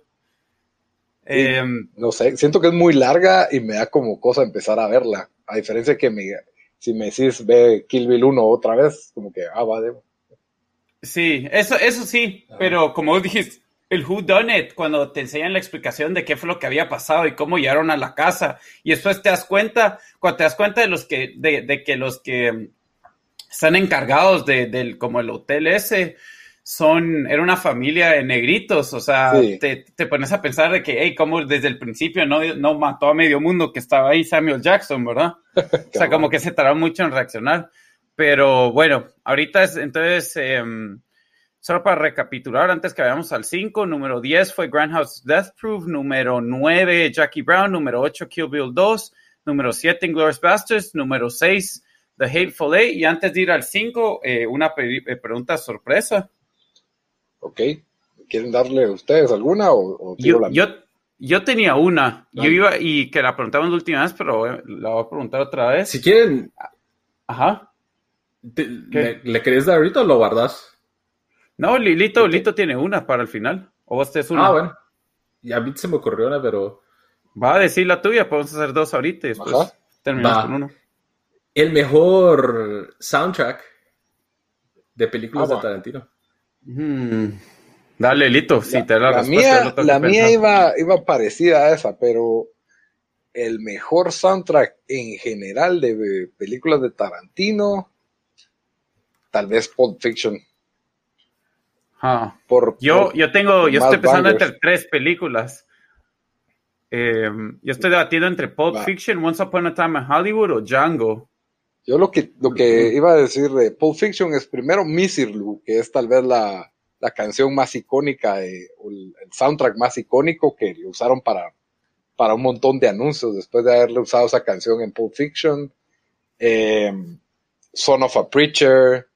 Em, no sé, siento que es muy larga y me da como cosa empezar a verla. A diferencia de que me, si me decís ve Kill Bill 1 otra vez, como que, ah, va, debo.
Sí, eso, eso sí, ah. pero como dijiste, el Who Done It, cuando te enseñan la explicación de qué fue lo que había pasado y cómo llegaron a la casa, y después te das cuenta, cuando te das cuenta de los que, de, que los que están encargados de, del, como el hotel ese, son, era una familia de negritos, o sea, te, te, pones a pensar de que, hey, como desde el principio no, no mató a medio mundo que estaba ahí Samuel Jackson, ¿verdad? o sea, como que se tardó mucho en reaccionar. Pero bueno, ahorita es, entonces, em, Solo para recapitular, antes que vayamos al 5, número 10 fue Grindhouse Death Proof, número 9 Jackie Brown, número 8 Kill Bill 2, número 7 Inglourious Basterds, número 6 The Hateful Eight, y antes de ir al 5, eh, una eh, pregunta sorpresa.
Ok, ¿quieren darle a ustedes alguna o,
yo, yo, yo, tenía una, yo iba y que la preguntamos la última vez, pero eh, la voy a preguntar otra vez.
Si quieren...
Ajá.
¿Le, ¿Le querés dar ahorita o lo guardas?
No, Lito, Lito tiene una para el final. O vos es una.
Ah, bueno. Y a mí se me ocurrió una, pero.
Va a decir la tuya, podemos hacer dos ahorita y después terminamos con uno.
El mejor soundtrack de películas ah, de Tarantino.
Mm. Dale, Lito, si te
la, la mía, la mía iba, iba parecida a esa, pero el mejor soundtrack en general de películas de Tarantino, tal vez Pulp Fiction.
Por, yo, yo tengo, yo estoy pensando entre tres películas. Em, yo estoy debatiendo entre Pulp Fiction, Once Upon a Time in Hollywood o Django.
Yo lo que, lo que iba a decir de Pulp Fiction es primero Misirlu, que es tal vez la, la canción más icónica, el, soundtrack más icónico que usaron para, para un montón de anuncios después de haberle usado esa canción en Pulp Fiction. Em, Son of a Preacher,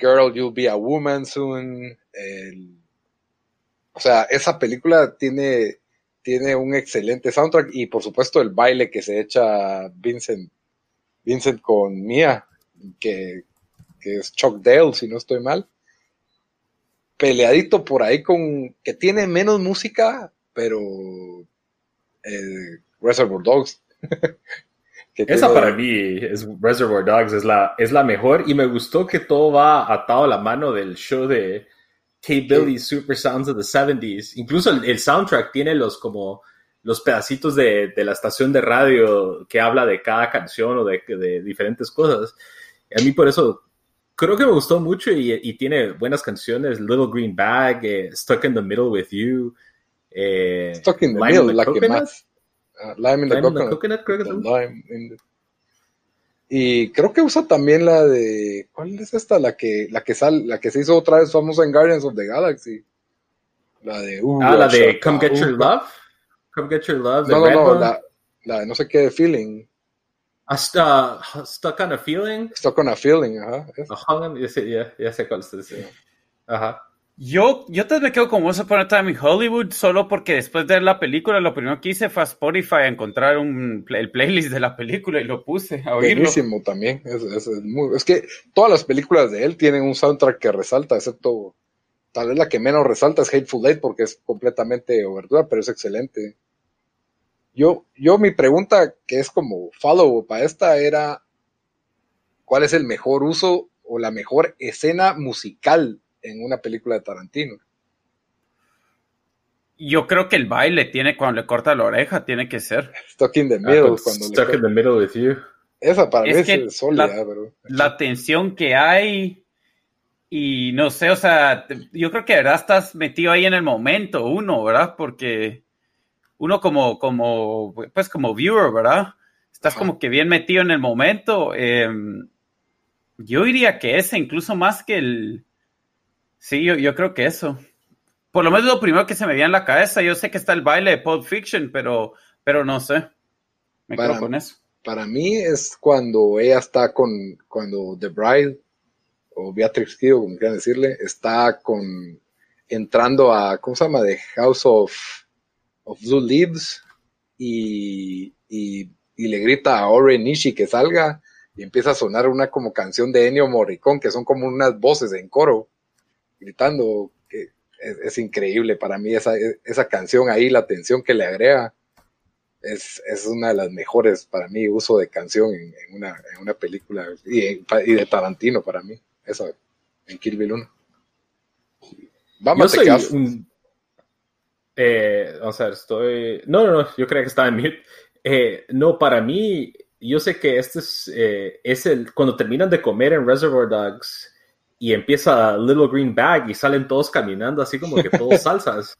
Girl, You'll Be a Woman Soon. o sea, esa película tiene, tiene un excelente soundtrack y por supuesto el baile que se echa Vincent, Vincent con Mia, que, es Chuck Dale, si no estoy mal. Peleadito por ahí con, que tiene menos música, pero eh, Reservoir Dogs
Esa para mí es Reservoir Dogs, es la, es la mejor y me gustó que todo va atado a la mano del show de K. Super Sounds of the 70s. Incluso el, soundtrack tiene los como los pedacitos de, la estación de radio que habla de cada canción o de, de diferentes cosas. a mí por eso creo que me gustó mucho y, tiene buenas canciones. Little Green Bag, eh, Stuck in the Middle with You.
Eh, Stuck in the Middle, la que más lime in the coconut. Y creo que usa también la de. ¿Cuál es esta? La que, la que sal, la que se hizo otra vez famosa en Guardians of the Galaxy. La de.
Uh, ah, la de Come Get Your Love. Come Get Your Love.
No, no, no, la, la, de no sé qué feeling.
Hasta Stuck on a Feeling.
Stuck on a Feeling, ajá.
Ajá, ya sé, ya, sé cuál es. Ajá.
Yo, yo te me quedo con Once Upon a Time Hollywood solo porque después de ver la película lo primero que hice fue a Spotify a encontrar el playlist de la película y lo puse a oírlo.
Buenísimo también. Es, es, muy, es, que todas las películas de él tienen un soundtrack que resalta, excepto tal vez la que menos resalta es Hateful Eight porque es completamente obertura, pero es excelente. Yo, yo mi pregunta que es como follow para esta era ¿cuál es el mejor uso o la mejor escena musical en una película de Tarantino.
Yo creo que el baile tiene cuando le corta la oreja, tiene que ser.
Stuck in the ah, middle.
cuando stuck in the middle with you.
Esa para mí es sólida,
la, La tensión que hay y no sé, o sea, yo creo que de verdad estás metido ahí en el momento, uno, ¿verdad? Porque uno como, como, pues como viewer, ¿verdad? Estás como que bien metido en el momento. Em, yo diría que ese, incluso más que el, Sí, yo, creo que eso. Por lo menos lo primero que se me viene en la cabeza. Yo sé que está el baile de Pulp Fiction, pero, pero no sé. Me quedo con eso.
Para mí es cuando ella está con, cuando The Bride, o Beatrix Kido, como quieran decirle, está con, entrando a, ¿cómo se llama? The House of, of Blue Leaves y, y, le grita a Oren Nishi que salga y empieza a sonar una como canción de Ennio Morricone, que son como unas voces en coro, gritando, que es, increíble para mí esa, esa canción ahí, la atención que le agrega, es, es, una de las mejores para mí, uso de canción en, una, en una, película, y, y, de Tarantino para mí, eso, en Kill Bill 1.
Vamos a un, eh, vamos a ver, estoy. No, no, no, yo creo que estaba en mute. Eh, no, para mí, yo sé que este es, eh, es el. Cuando terminan de comer en Reservoir Dogs y empieza Little Green Bag y salen todos caminando así como que todos salsas.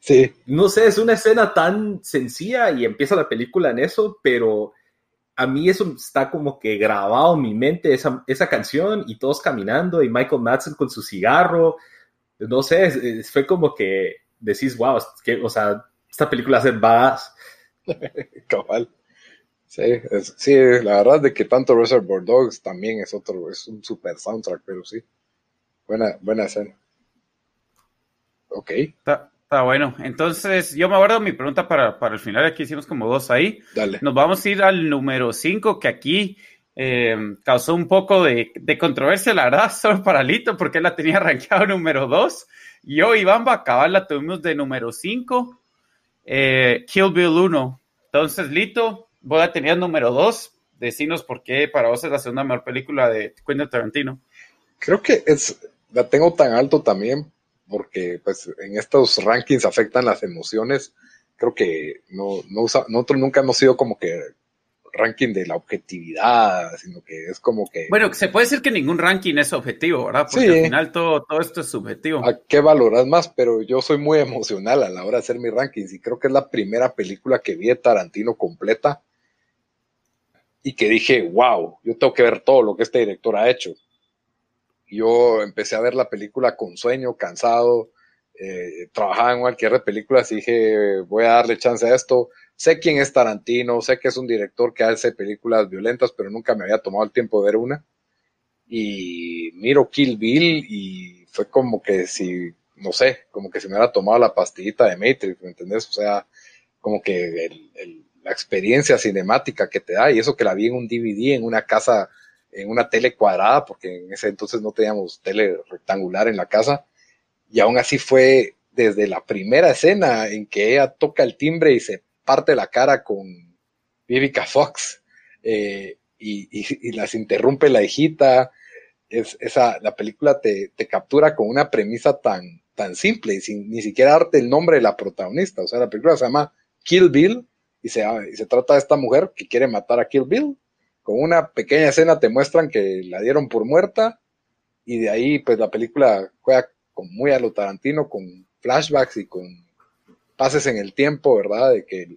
Sí.
No sé, es una escena tan sencilla y empieza la película en eso, pero a mí eso está como que grabado en mi mente, esa, esa canción y todos caminando y Michael Madsen con su cigarro. No sé, fue como que decís, wow, que, o sea, esta película hace badass.
Cabal. Sí, sí, la verdad de que tanto Reservoir Dogs también es otro, es un super soundtrack, pero sí. Buena, buena escena. Ok.
Está, bueno. Entonces, yo me acuerdo mi pregunta para, para el final. Aquí hicimos como dos ahí.
Dale.
Nos vamos a ir al número 5, que aquí eh, causó un poco de, de, controversia, la verdad, solo para Lito, porque él la tenía rankeado número 2. Yo, Iván acabar la tuvimos de número 5. Eh, Kill Bill 1. Entonces, Lito, voy a tener número 2. Decinos por qué para vos es la segunda mejor película de Quentin Tarantino.
Creo que es, la tengo tan alto también porque pues en estos rankings afectan las emociones. Creo que no, no usa, nosotros nunca hemos sido como que ranking de la objetividad, sino que es como que...
Bueno, se puede decir que ningún ranking es objetivo, ¿verdad? Porque al final todo, todo esto es subjetivo.
¿A qué valoras más? Pero yo soy muy emocional a la hora de hacer mis rankings y creo que es la primera película que vi de Tarantino completa y que dije, wow, yo tengo que ver todo lo que este director ha hecho. Yo empecé a ver la película con sueño, cansado, eh, trabajaba en cualquier película, así dije, voy a darle chance a esto Sé quién es Tarantino, sé que es un director que hace películas violentas, pero nunca me había tomado el tiempo de ver una. Y miro Kill Bill y fue como que si, no sé, como que se me hubiera tomado la pastillita de Matrix, ¿me entendés? O sea, como que la experiencia cinemática que te da, y eso que la vi en un DVD, en una casa, en una tele cuadrada, porque en ese entonces no teníamos tele rectangular en la casa, y aún así fue desde la primera escena en que ella toca el timbre y se parte la cara con Vivica Fox eh, y, las interrumpe la hijita. Es, esa, la película te, captura con una premisa tan, tan simple y sin ni siquiera darte el nombre de la protagonista. O sea, la película se llama Kill Bill y se, y se trata de esta mujer que quiere matar a Kill Bill. Con una pequeña escena te muestran que la dieron por muerta y de ahí pues la película juega con muy a lo Tarantino, con flashbacks y con pases en el tiempo, ¿verdad? De que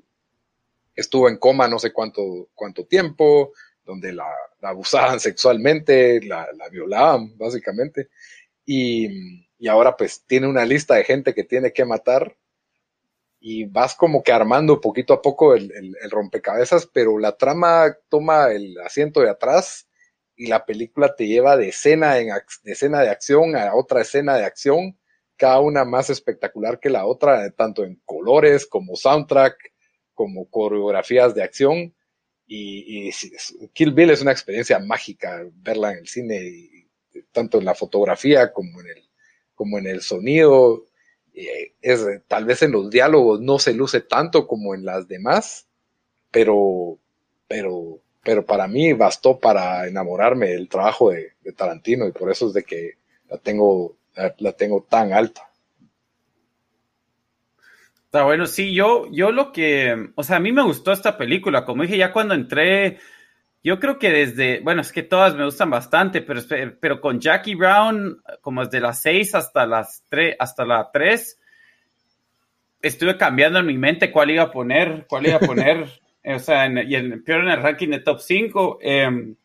estuvo en coma no sé cuánto, cuánto tiempo, donde la, abusaban sexualmente, la, violaban, básicamente. Y, ahora pues tiene una lista de gente que tiene que matar y vas como que armando poquito a poco el, rompecabezas, pero la trama toma el asiento de atrás y la película te lleva de escena, en, de escena de acción a otra escena de acción cada una más espectacular que la otra, tanto en colores como soundtrack, como coreografías de acción. Y, Kill Bill es una experiencia mágica verla en el cine, tanto en la fotografía como en el, como en el sonido. Es, tal vez en los diálogos no se luce tanto como en las demás, pero, pero, pero para mí bastó para enamorarme del trabajo de, Tarantino y por eso es de que la tengo la, tengo tan alta.
Está bueno, sí, yo, yo lo que, o sea, a mí me gustó esta película, como dije ya cuando entré, yo creo que desde, bueno, es que todas me gustan bastante, pero, pero con Jackie Brown, como desde las 6 hasta las 3, hasta la 3, estuve cambiando en mi mente cuál iba a poner, cuál iba a poner, o sea, y en, peor en el ranking de top 5. Em,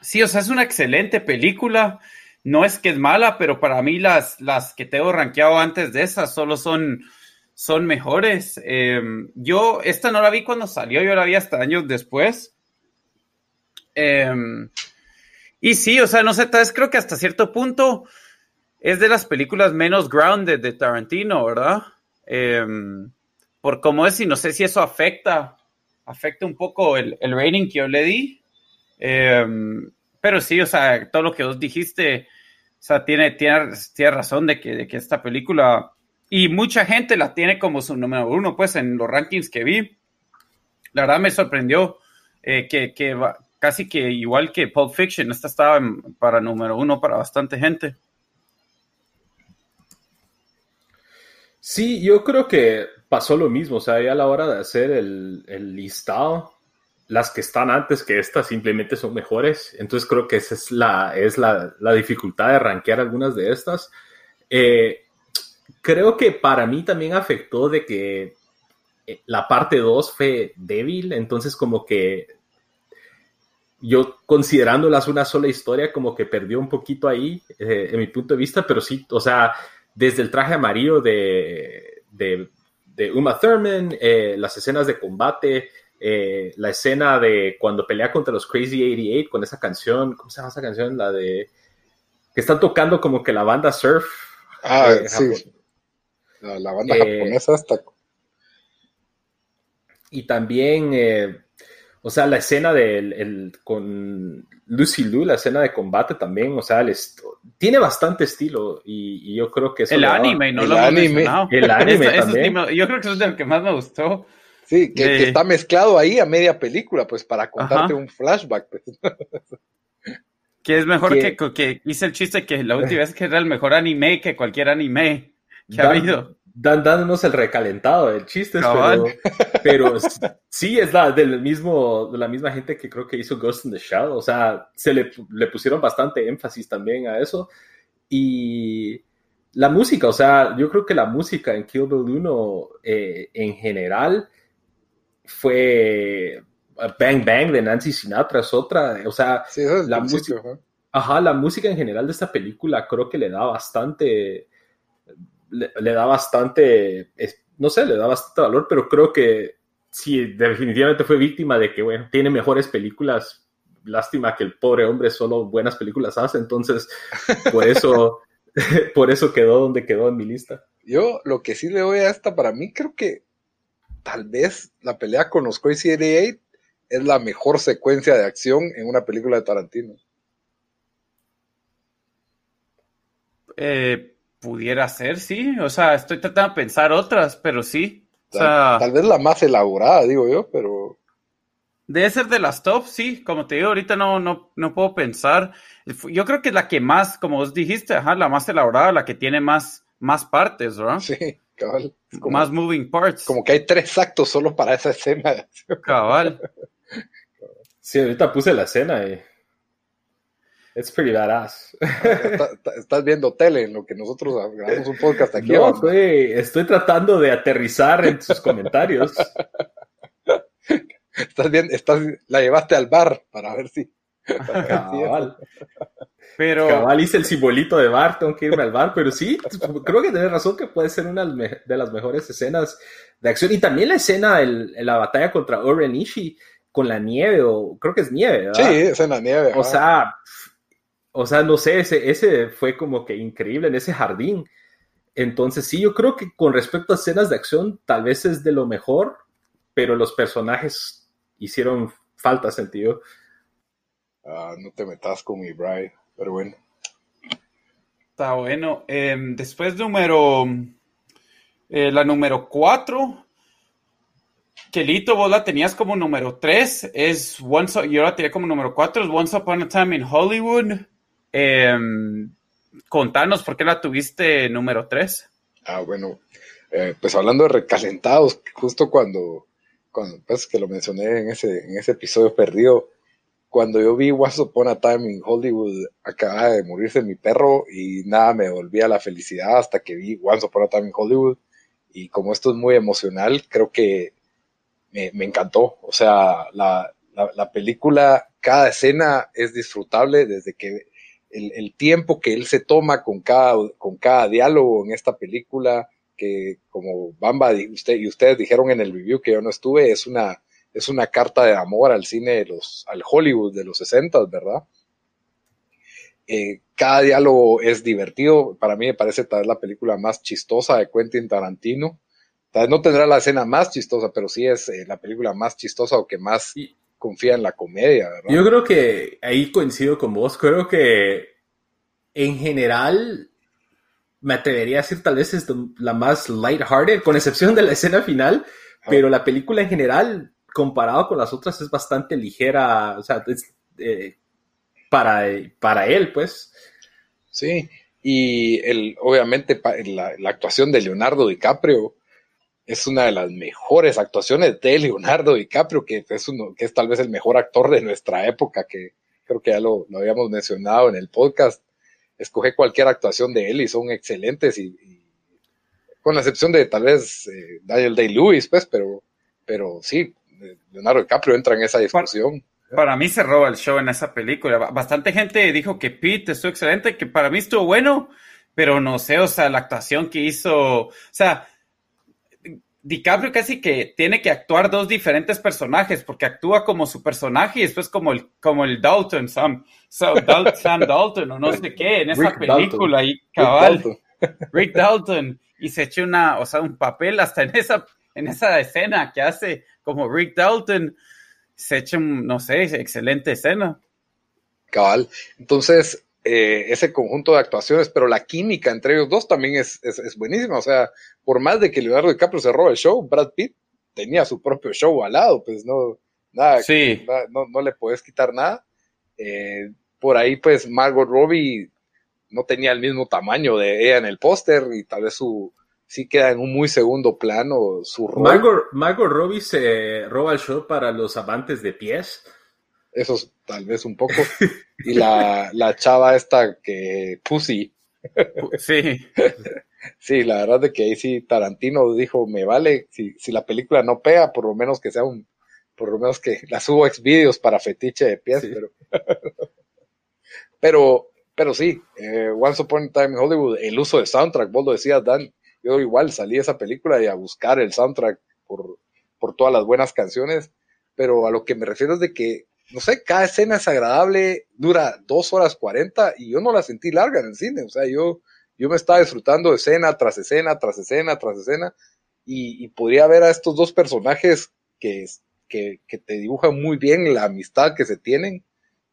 sí, o sea, es una excelente película no es que es mala, pero para mí las, las que tengo rankeado antes de esas solo son, son mejores. Em, yo esta no la vi cuando salió, yo la vi hasta años después. Em, y sí, o sea, no sé, tal vez creo que hasta cierto punto es de las películas menos grounded de Tarantino, ¿verdad? Em, por cómo es, y no sé si eso afecta, afecta un poco el, el rating que yo le di. Em, pero sí, o sea, todo lo que vos dijiste, o sea, tiene, tiene, tiene razón de que, de que esta película, y mucha gente la tiene como su número uno, pues en los rankings que vi. La verdad me sorprendió eh, que, que casi que igual que Pulp Fiction, esta estaba para número uno para bastante gente.
Sí, yo creo que pasó lo mismo, o sea, ya a la hora de hacer el, listado, las que están antes que estas simplemente son mejores, entonces creo que esa es la, es la, dificultad de rankear algunas de estas. Eh, creo que para mí también afectó de que eh, la parte 2 fue débil, entonces como que yo considerándolas una sola historia, como que perdió un poquito ahí, eh, en mi punto de vista, pero sí, o sea, desde el traje amarillo de, de, Uma Thurman, eh, las escenas de combate, eh, la escena de cuando pelea contra los Crazy 88 con esa canción, ¿cómo se llama esa canción? La de que están tocando como que la banda surf.
Ah, sí. La, banda japonesa está.
Y también, o sea, la escena del con Lucy Liu, la escena de combate también, o sea, tiene bastante estilo y, yo creo que eso
el anime, no
el
lo
anime.
El anime también.
yo creo que eso es lo que más me gustó.
Sí, que, está mezclado ahí a media película, pues para contarte un flashback. Pues.
que es mejor que, que, hice el chiste que la última vez que era el mejor anime que cualquier anime que ha habido
dándonos el recalentado del chiste, pero, pero, sí es la del mismo, de la misma gente que creo que hizo Ghost in the Shell, o sea, se le, le pusieron bastante énfasis también a eso. Y la música, o sea, yo creo que la música en Kill Bill 1 eh, en general fue Bang Bang de Nancy Sinatra, es otra, o sea, la música, ajá, la música en general de esta película creo que le da bastante le, da bastante, no sé, le da bastante valor, pero creo que sí, definitivamente fue víctima de que, bueno, tiene mejores películas. Lástima que el pobre hombre solo buenas películas hace, entonces por eso, por eso quedó donde quedó en mi lista.
Yo lo que sí le doy a esta, para mí creo que tal vez la pelea con los Crazy 88 es la mejor secuencia de acción en una película de Tarantino.
Eh, Pudiera ser, sí. O sea, estoy tratando de pensar otras, pero sí.
tal, vez la más elaborada, digo yo, pero.
Debe ser de las top, sí. Como te digo, ahorita no, no, no puedo pensar. Yo creo que es la que más, como vos dijiste, ajá, la más elaborada, la que tiene más, más partes, ¿verdad?
Sí, cabal.
más moving parts.
Como que hay tres actos solo para esa escena.
Cabal.
Sí, ahorita puse la escena y es pretty badass.
estás viendo tele en lo que nosotros grabamos un podcast aquí.
No, estoy tratando de aterrizar en sus comentarios.
estás bien, estás, la llevaste al bar para ver si. Cabal.
Pero... Cabal hice el simbolito de bar, tengo que irme al bar, pero sí, creo que tienes razón que puede ser una de las mejores escenas de acción. Y también la escena en la batalla contra Oren Ishii con la nieve, o creo que es nieve, ¿verdad?
Sí, es en la nieve.
O sea, o sea, no sé, ese, ese fue como que increíble en ese jardín. Entonces, sí, yo creo que con respecto a escenas de acción, tal vez es de lo mejor, pero los personajes hicieron falta sentido.
Ah, no te metas con mi bride, pero bueno.
Está bueno. Em, después, número. Eh, la número 4. Kelito, vos la tenías como número 3. Es Once, yo la tenía como número 4. Es Once Upon a Time in Hollywood. Eh, contanos por qué la tuviste número 3.
Ah, bueno, eh, pues hablando de recalentados, justo cuando, cuando pues que lo mencioné en ese, en ese episodio perdido, cuando yo vi Once Upon a Time in Hollywood, acaba de morirse mi perro y nada me volvía la felicidad hasta que vi Once Upon a Time in Hollywood. Y como esto es muy emocional, creo que me, me encantó. O sea, la, la, película, cada escena es disfrutable desde que el, tiempo que él se toma con cada, con cada diálogo en esta película, que como Bamba y, usted, y ustedes dijeron en el review que yo no estuve, es una, es una carta de amor al cine de los, al Hollywood de los 60, ¿verdad? Eh, cada diálogo es divertido. Para mí me parece tal vez la película más chistosa de Quentin Tarantino. Tal vez no tendrá la escena más chistosa, pero sí es eh, la película más chistosa o que más confía en la comedia, ¿verdad?
Yo creo que ahí coincido con vos. Creo que en general me atrevería a decir tal vez es la más lighthearted, con excepción de la escena final, pero la película en general, comparado con las otras, es bastante ligera, o sea, es, eh, para, para él, pues.
Sí, y el, obviamente la, la, actuación de Leonardo DiCaprio es una de las mejores actuaciones de Leonardo DiCaprio, que es, uno, que es tal vez el mejor actor de nuestra época, que creo que ya lo, lo habíamos mencionado en el podcast. Escoge cualquier actuación de él y son excelentes, y, con la excepción de tal vez eh, Daniel Day-Lewis, pues, pero, pero sí, Leonardo DiCaprio entra en esa discusión.
Para mí se roba el show en esa película. Bastante gente dijo que Pete estuvo excelente, que para mí estuvo bueno, pero no sé, o sea, la actuación que hizo, o sea, DiCaprio casi que tiene que actuar dos diferentes personajes, porque actúa como su personaje y después como el, como el Dalton, Sam, Sam Dalton o no sé qué, en esa película y cabal, Rick Dalton. y se echa una, o sea, un papel hasta en esa, en esa escena que hace como Rick Dalton, se echa un, no sé, excelente escena.
Cabal. Entonces, eh, ese conjunto de actuaciones, pero la química entre ellos dos también es, es, buenísima. O sea, por más de que Leonardo DiCaprio se roba el show, Brad Pitt tenía su propio show al lado, pues no, nada,
sí.
no, no, le puedes quitar nada. Eh, por ahí, pues Margot Robbie no tenía el mismo tamaño de ella en el póster y tal vez su sí queda en un muy segundo plano su rol.
Margot, Margot Robbie se roba el show para los amantes de pies
eso tal vez un poco. Y la, la chava esta que Pussy.
Sí.
Sí, la verdad de que ahí sí Tarantino dijo, me vale, si, si la película no pega, por lo menos que sea un, por lo menos que la subo ex vídeos para fetiche de pies, pero, pero, pero sí, eh, Once Upon a Time in Hollywood, el uso de soundtrack, vos lo decías, Dan, yo igual salí de esa película y a buscar el soundtrack por, por todas las buenas canciones, pero a lo que me refiero es de que no sé, cada escena es agradable, dura dos horas cuarenta y yo no la sentí larga en el cine, o sea, yo, yo me estaba disfrutando escena tras escena, tras escena, tras escena, y, podría ver a estos dos personajes que, que, que, te dibujan muy bien la amistad que se tienen.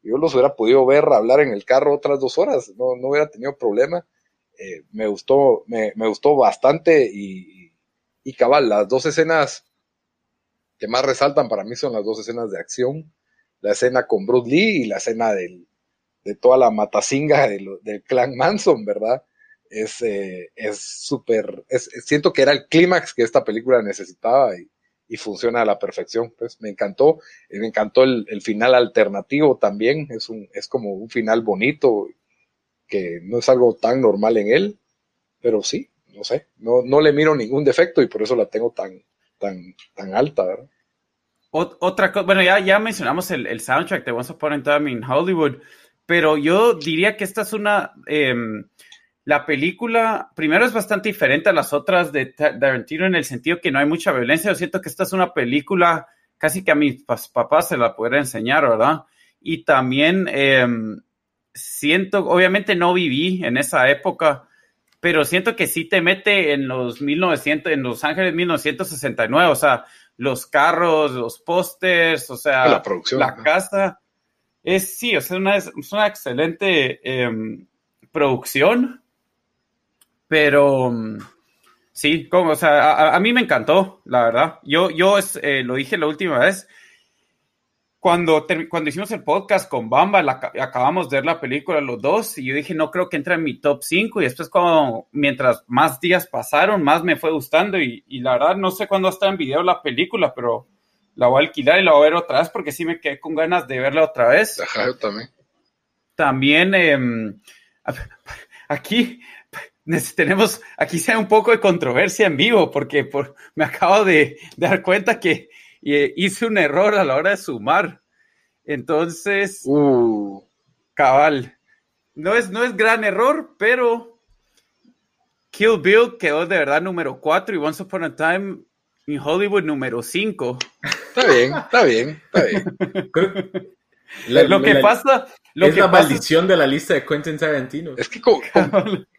Yo los hubiera podido ver hablar en el carro otras dos horas, no, no hubiera tenido problema. Eh, me gustó, me, me, gustó bastante y, y cabal, las dos escenas que más resaltan para mí son las dos escenas de acción la escena con Bruce Lee y la escena del, de toda la matacinga del, clan Manson, ¿verdad? Es eh, súper, siento que era el clímax que esta película necesitaba y, funciona a la perfección. Pues me encantó, eh, me encantó el, el, final alternativo también, es, un, es como un final bonito que no es algo tan normal en él, pero sí, no sé, no, no le miro ningún defecto y por eso la tengo tan, tan, tan alta, ¿verdad?
Otra cosa, bueno, ya, ya mencionamos el, soundtrack de Once Upon a Time in Hollywood, pero yo diría que esta es una, em, la película, primero es bastante diferente a las otras de Tarantino en el sentido que no hay mucha violencia, yo siento que esta es una película casi que a mis papás se la pudiera enseñar, ¿verdad? Y también em, siento, obviamente no viví en esa época, pero siento que sí te mete en los 1900, en Los Ángeles 1969, o sea, los carros, los pósters, o sea,
la, producción,
la casa. Es, sí, o sea, una, es una excelente em, producción, pero sí, como, o sea, a, mí me encantó, la verdad. Yo, yo eh, lo dije la última vez, cuando, cuando hicimos el podcast con Bamba, acabamos de ver la película los dos y yo dije, no creo que entre en mi top 5 y después cuando, mientras más días pasaron, más me fue gustando y, la verdad no sé cuándo está en video la película, pero la voy a alquilar y la voy a ver otra vez porque sí me quedé con ganas de verla otra vez.
Ajá, yo también.
También em, aquí tenemos, aquí se un poco de controversia en vivo porque por, me acabo de dar cuenta que y eh, hice un error a la hora de sumar. Entonces,
uh.
cabal. No es, no es gran error, pero Kill Bill quedó de verdad número 4 y Once Upon a Time in Hollywood número 5.
Está bien, está bien, está bien.
lo que pasa. Lo
es
que
la maldición de la lista de Quentin Tarantino.
Es que con,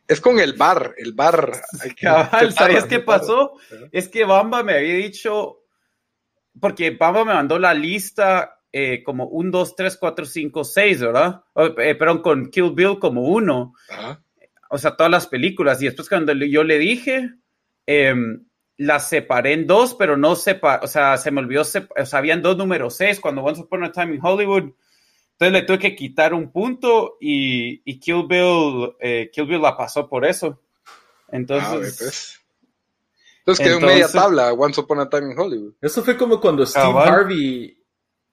es con el bar, el bar.
Cabal, ¿sabes qué pasó? Es que Bamba me había dicho porque Bamba me mandó la lista eh, como un, dos, tres, cuatro, cinco, seis, ¿verdad? Eh, perdón, con Kill Bill como uno. O sea, todas las películas. Y después cuando yo le dije, em, las separé en dos, pero no separé, o sea, se me olvidó, o sea, habían dos números seis cuando Once Upon a Time in Hollywood. Entonces le tuve que quitar un punto y, y Kill, Bill, eh, Kill Bill la pasó por eso. Entonces... Ah, pues.
Entonces quedó media tabla Once Upon a Time in Hollywood.
Eso fue como cuando Steve Harvey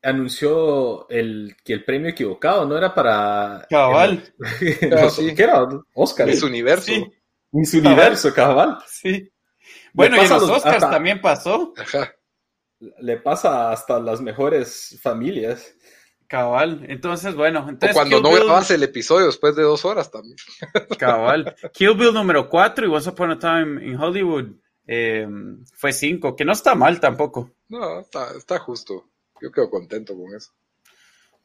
anunció el, que el premio equivocado, ¿no? Era para...
Cabal.
Ah, ¿Qué era? Oscar.
Miss Universo.
Sí. Miss Universo, cabal.
Sí. Bueno, y los, Oscars también pasó. Ajá.
Le pasa hasta las mejores familias.
Cabal, entonces bueno. Entonces,
o cuando no grabas el episodio después de dos horas también.
Cabal. Kill Bill número 4 y Once Upon a Time in Hollywood eh, fue 5, que no está mal tampoco.
No, está, está justo. Yo quedo contento con eso.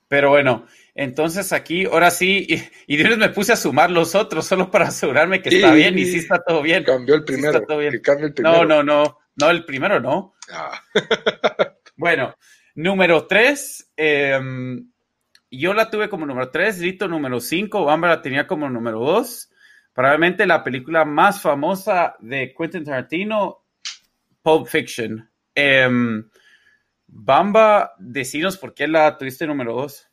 Pero bueno, entonces aquí, ahora sí, y, y me puse a sumar los otros solo para asegurarme que está bien y sí está todo bien.
Cambió el primero. el primero.
No, no, no, no, el primero no. Ah. bueno, número tres, em, yo la tuve como número tres, Rito número cinco, Bamba la tenía como número dos. Probablemente la película más famosa de Quentin Tarantino, Pulp Fiction. Em, Bamba, decinos por qué la tuviste número dos.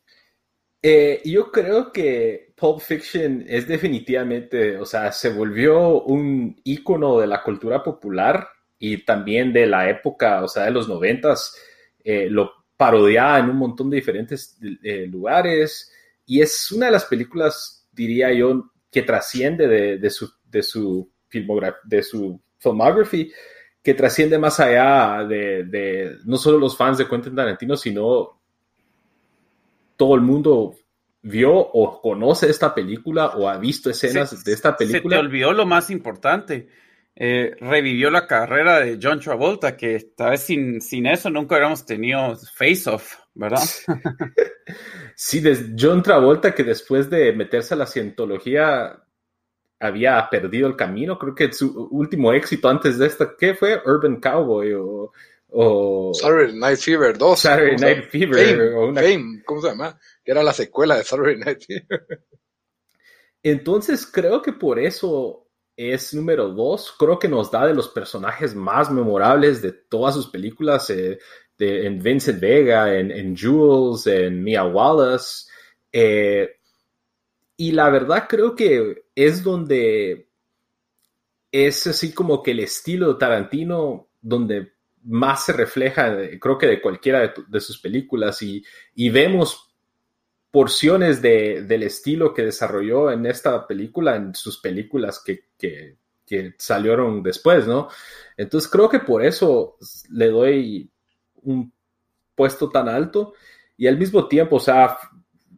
Eh, yo creo que Pulp Fiction es definitivamente, o sea, se volvió un ícono de la cultura popular y también de la época, o sea, de los noventas. Eh, lo parodiaba en un montón de diferentes eh, lugares y es una de las películas, diría yo, que trasciende de, su, de su de su filmography que trasciende más allá de, no solo los fans de Quentin Tarantino, sino todo el mundo vio o conoce esta película o ha visto escenas de esta película.
Se te olvidó lo más importante. Eh, revivió la carrera de John Travolta, que tal vez sin, sin eso nunca hubiéramos tenido Face Off, ¿verdad?
sí, de John Travolta, que después de meterse a la cientología había perdido el camino. Creo que su último éxito antes de esta, ¿qué fue? Urban Cowboy o...
Saturday Night Fever 2.
Saturday Night Fever.
¿cómo se llama? Que era la secuela de Saturday Night Fever.
Entonces creo que por eso es número 2. Creo que nos da de los personajes más memorables de todas sus películas. Eh, de, en Vincent Vega, en, en, Jules, en Mia Wallace. Eh, y la verdad creo que es donde es así como que el estilo de Tarantino, donde más se refleja, creo que de cualquiera de, sus películas, y, vemos porciones del estilo que desarrolló en esta película, en sus películas que, que, salieron después, ¿no? Entonces creo que por eso le doy un puesto tan alto y al mismo tiempo, o sea,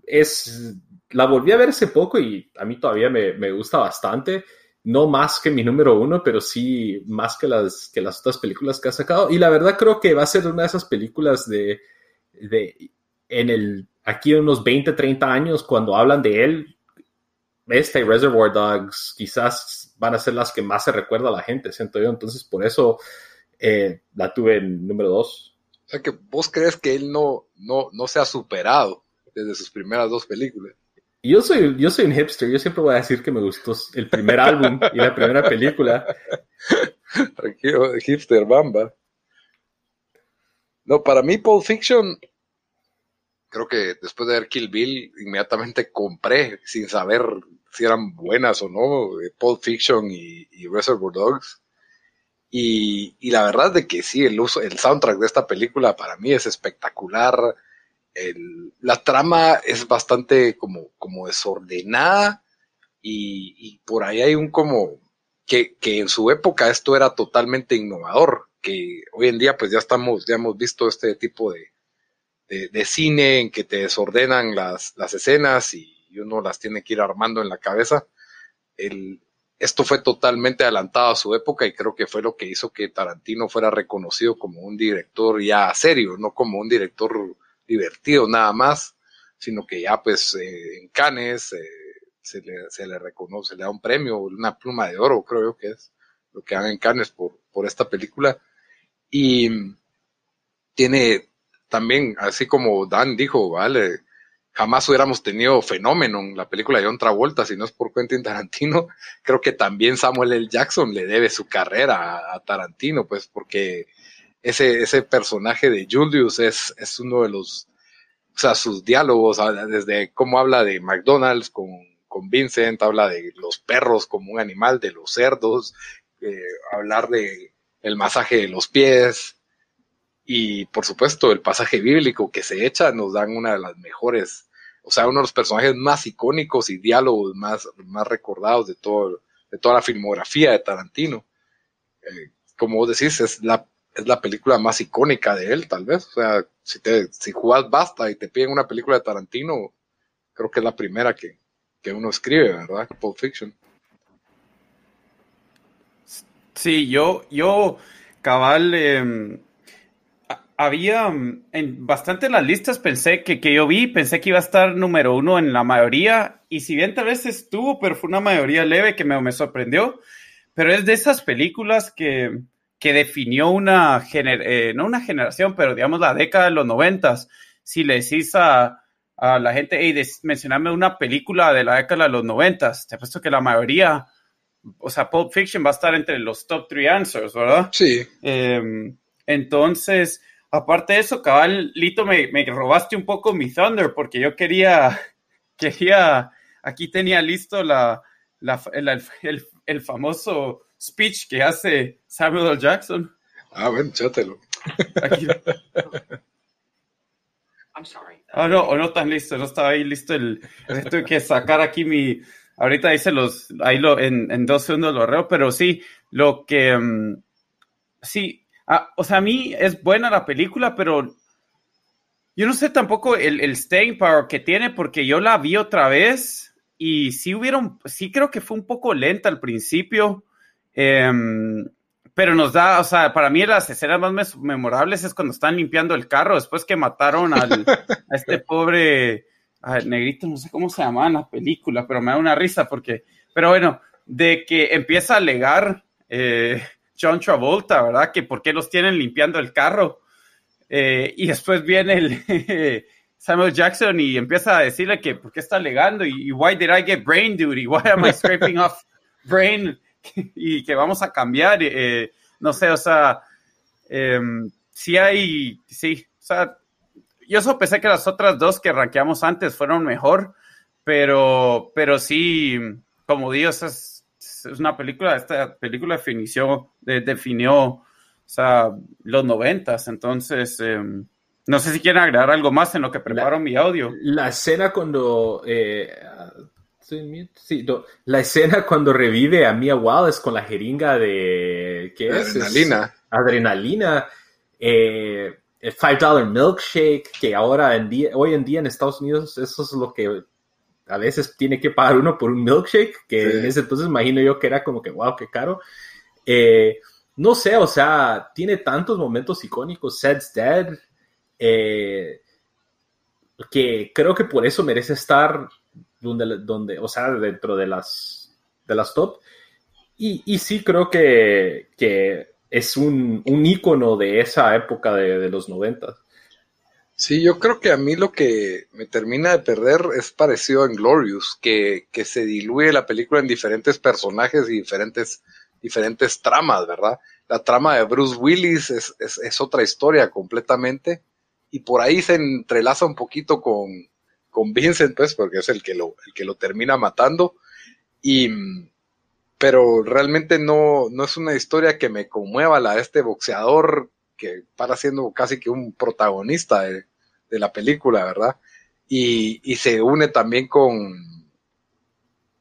es la volví a ver hace poco y a mí todavía me, gusta bastante. No más que mi número uno, pero sí más que las, que las otras películas que ha sacado. Y la verdad creo que va a ser una de esas películas de, de en el, aquí en unos 20, 30 años, cuando hablan de él, esta y Reservoir Dogs quizás van a ser las que más se recuerda a la gente, siento yo. Entonces, por eso eh, la tuve en número dos.
O sea, que vos crees que él no, no, no se ha superado desde sus primeras dos películas
yo soy, yo soy un hipster, yo siempre voy a decir que me gustó el primer álbum y la primera película.
Tranquilo, hipster, bamba. No, para mí Pulp Fiction, creo que después de ver Kill Bill, inmediatamente compré, sin saber si eran buenas o no, eh, Pulp Fiction y, y Reservoir Dogs. Y, y, la verdad de que sí, el, uso, el soundtrack de esta película para mí es espectacular la trama es bastante como, como desordenada y, por ahí hay un como que, en su época esto era totalmente innovador, que hoy en día pues ya estamos, ya hemos visto este tipo de, de, cine en que te desordenan las, las, escenas y uno las tiene que ir armando en la cabeza. El, esto fue totalmente adelantado a su época y creo que fue lo que hizo que Tarantino fuera reconocido como un director ya serio, no como un director divertido nada más, sino que ya pues eh, en Cannes eh, se, le, se reconoce, le da un premio, una pluma de oro, creo yo que es lo que dan en Cannes por, por esta película. Y tiene, también, así como Dan dijo, vale, jamás hubiéramos tenido fenómeno en la película de John Travolta si no es por Quentin Tarantino. Creo que también Samuel L. Jackson le debe su carrera a, Tarantino, pues porque ese, ese personaje de Julius es, es uno de los, o sea, sus diálogos, desde cómo habla de McDonald's con, con Vincent, habla de los perros como un animal, de los cerdos, eh, hablar de el masaje de los pies, y por supuesto el pasaje bíblico que se echa nos dan una de las mejores, o sea, uno de los personajes más icónicos y diálogos más, más recordados de, todo, de toda la filmografía de Tarantino. Eh, como vos decís, es la, es la película más icónica de él, tal vez. O sea, si, te, si jugás basta y te piden una película de Tarantino, creo que es la primera que, que uno escribe, ¿verdad? Pulp Fiction.
Sí, yo, yo, cabal, em, había mm, en bastante las listas, pensé que, que yo vi, pensé que iba a estar número uno en la mayoría, y si bien tal vez estuvo, pero fue una mayoría leve que me, me sorprendió, pero es de esas películas que, que definió una, eh, no una generación, pero digamos la década de los noventas. Si le decís a, a la gente, hey, mencioname una película de la década de los noventas, te apuesto que la mayoría, o sea, Pulp Fiction va a estar entre los top three answers, ¿verdad?
Sí.
Em, entonces, Aparte de eso, cabal, Lito, me, robaste un poco mi Thunder porque yo quería, quería, aquí tenía listo la, el, famoso speech que hace Samuel L. Jackson.
Ah, ven, chátelo. Aquí.
I'm sorry. Ah, no, o no tan listo, no estaba ahí listo el, tuve que sacar aquí mi, ahorita dice los, ahí lo, en, en dos segundos lo arreo, pero sí, lo que, mm, sí, Ah, o sea, a mí es buena la película, pero yo no sé tampoco el, el staying power que tiene porque yo la vi otra vez y sí hubieron, sí creo que fue un poco lenta al principio, em, pero nos da, o sea, para mí las escenas más memorables es cuando están limpiando el carro después que mataron al, a este pobre negrito, no sé cómo se llama en la película, pero me da una risa porque, pero bueno, de que empieza a alegar. Eh, John Travolta, ¿verdad? Que por qué los tienen limpiando el carro. Eh, y después viene el Samuel Jackson y empieza a decirle que por qué está alegando y, why did I get brain duty? Why am I scraping off brain? y que vamos a cambiar. Eh, no sé, o sea, em, sí hay, sí, o sea, yo sopesé que las otras dos que rankeamos antes fueron mejor, pero, pero sí, como digo, esas es una película, esta película definió, definió o sea, los noventas, entonces em, no sé si quieren agregar algo más en lo que preparo mi audio.
La escena cuando eh, la escena cuando revive a Mia Wallace con la jeringa de ¿qué
es? Adrenalina.
adrenalina. Eh, el Five Dollar Milkshake, que ahora en día, hoy en día en Estados Unidos eso es lo que a veces tiene que pagar uno por un milkshake, que en ese entonces imagino yo que era como que, wow, qué caro. Eh, no sé, o sea, tiene tantos momentos icónicos, Sed's Dead, eh, que creo que por eso merece estar donde, donde o sea, dentro de las, de las top. Y, y sí creo que, que es un, un ícono de esa época de, de los noventas.
Sí, yo creo que a mí lo que me termina de perder es parecido a Glorious, que, que se diluye la película en diferentes personajes y diferentes, diferentes tramas, ¿verdad? La trama de Bruce Willis es, es, es otra historia completamente y por ahí se entrelaza un poquito con, con Vincent, pues, porque es el que lo, el que lo termina matando. Y, pero realmente no, no es una historia que me conmueva la de este boxeador que para siendo casi que un protagonista de, la película, ¿verdad? Y, se une también con,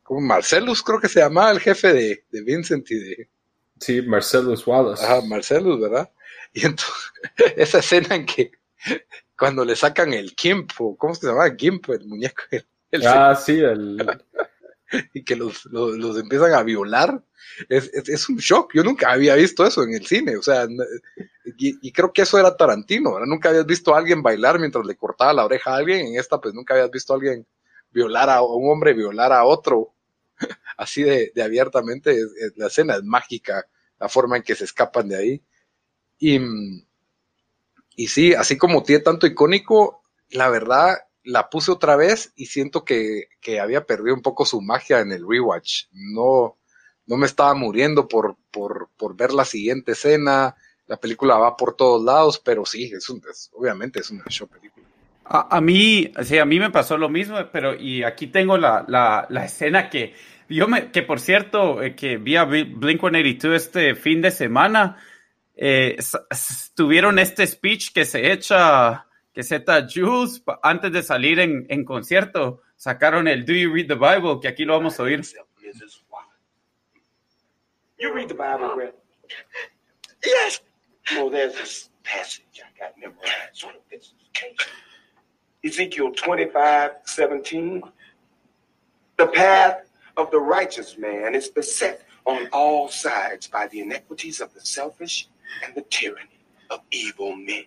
con Marcellus, creo que se llamaba el jefe de, Vincent y de...
Sí, Marcellus Wallace.
Ajá, Marcellus, ¿verdad? Y entonces, esa escena en que cuando le sacan el Gimp, ¿cómo se llama? Gimp, el muñeco.
ah, sí, el...
y que los, los, empiezan a violar, es, es, un shock. Yo nunca había visto eso en el cine, o sea, y, creo que eso era Tarantino, Nunca habías visto a alguien bailar mientras le cortaba la oreja a alguien, en esta pues nunca habías visto a alguien violar a un hombre violar a otro, así de, de abiertamente, la escena es mágica, la forma en que se escapan de ahí. Y, Y sí, así como tiene tanto icónico, la verdad la puse otra vez y siento que, que había perdido un poco su magia en el rewatch. No, no me estaba muriendo por, por, por ver la siguiente escena. La película va por todos lados, pero sí, es un, obviamente es una show película.
A, a, mí, sí, a mí me pasó lo mismo, pero y aquí tengo la, la, la escena que yo me, que por cierto, eh, que vi a Blink 182 este fin de semana, eh, tuvieron este speech que se echa, que se echa Jules antes de salir en, en concierto. Sacaron el Do You Read the Bible, que aquí lo vamos a oír.
You read the Bible, Brett? Yes. Well, there's this passage I got memorized. Sort of this case. Ezekiel 25, 17. The path of the righteous man is beset on all sides by the iniquities of the selfish and the tyranny of evil men.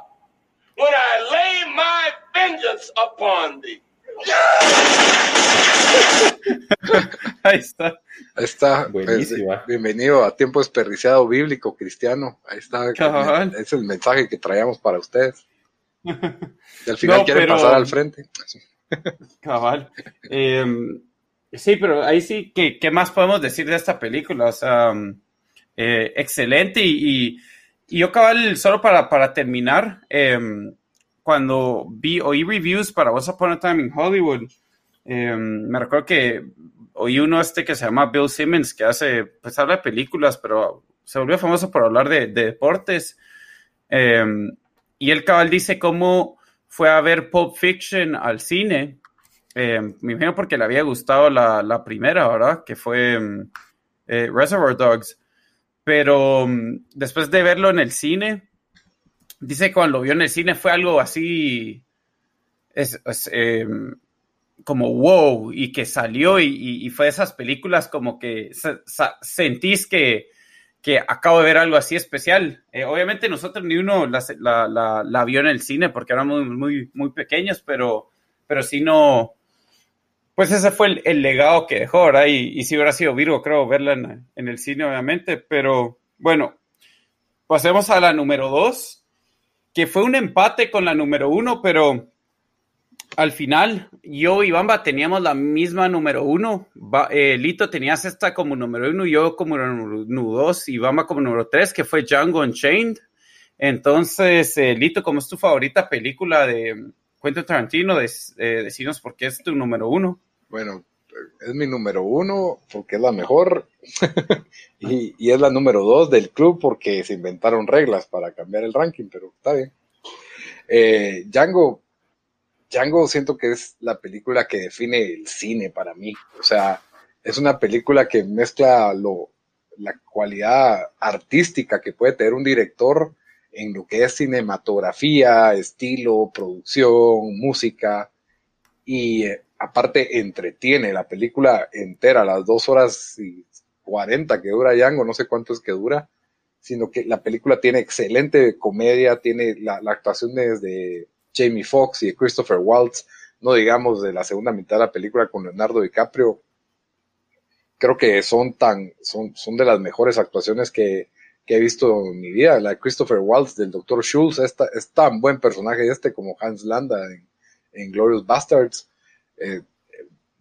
when I lay my vengeance upon thee.
Ahí está.
Ahí está. Pues, bienvenido a Tiempo Desperdiciado Bíblico Cristiano. Ahí está.
Cabal.
Es el mensaje que traíamos para ustedes. Y al final no, quieren pero... pasar al frente.
Cabal. Eh, sí, pero ahí sí, ¿qué, ¿qué, más podemos decir de esta película? O sea, eh, excelente y, y, y, yo cabal, solo para, para terminar, eh, cuando vi, oí reviews para Once Upon a Time in Hollywood, eh, me recuerdo que oí uno este que se llama Bill Simmons, que hace, pues habla de películas, pero se volvió famoso por hablar de, de deportes. Eh, y el cabal dice cómo fue a ver Pulp Fiction al cine. Eh, me imagino porque le había gustado la, la primera, ¿verdad? Que fue eh, Reservoir Dogs. Pero um, después de verlo en el cine, dice que cuando lo vio en el cine fue algo así. Es, eh, como wow, y que salió y, fue de esas películas como que sentís que, que acabo de ver algo así especial. Eh, obviamente nosotros ni uno la, la, la, la, vio en el cine porque éramos muy, muy, muy pequeños, pero, pero sí no, pues ese fue el, legado que dejó, ¿verdad? Y, sí hubiera sido Virgo, creo, verla en, en, el cine, obviamente, pero bueno, pasemos a la número dos, que fue un empate con la número uno, pero al final, yo y Bamba teníamos la misma número uno. Ba, eh, Lito tenías esta como número uno, yo como número dos y Bamba como número tres, que fue Django Unchained. Entonces, eh, Lito, ¿cómo es tu favorita película de Quentin Tarantino? De, eh, por qué es tu número uno.
Bueno, es mi número uno porque es la mejor y, y, es la número dos del club porque se inventaron reglas para cambiar el ranking, pero está bien. Eh, Django, Django siento que es la película que define el cine para mí. O sea, es una película que mezcla lo, la cualidad artística que puede tener un director en lo que es cinematografía, estilo, producción, música y eh, aparte entretiene la película entera, las dos horas y cuarenta que dura Django, no sé cuánto es que dura, sino que la película tiene excelente comedia, tiene la, actuación desde Jamie Foxx y de Christopher Waltz, no digamos de la segunda mitad de la película con Leonardo DiCaprio, creo que son tan, son, son de las mejores actuaciones que, he visto en mi vida. La de Christopher Waltz del Dr. Schultz es, es tan buen personaje este como Hans Landa en Glorious Bastards. Eh,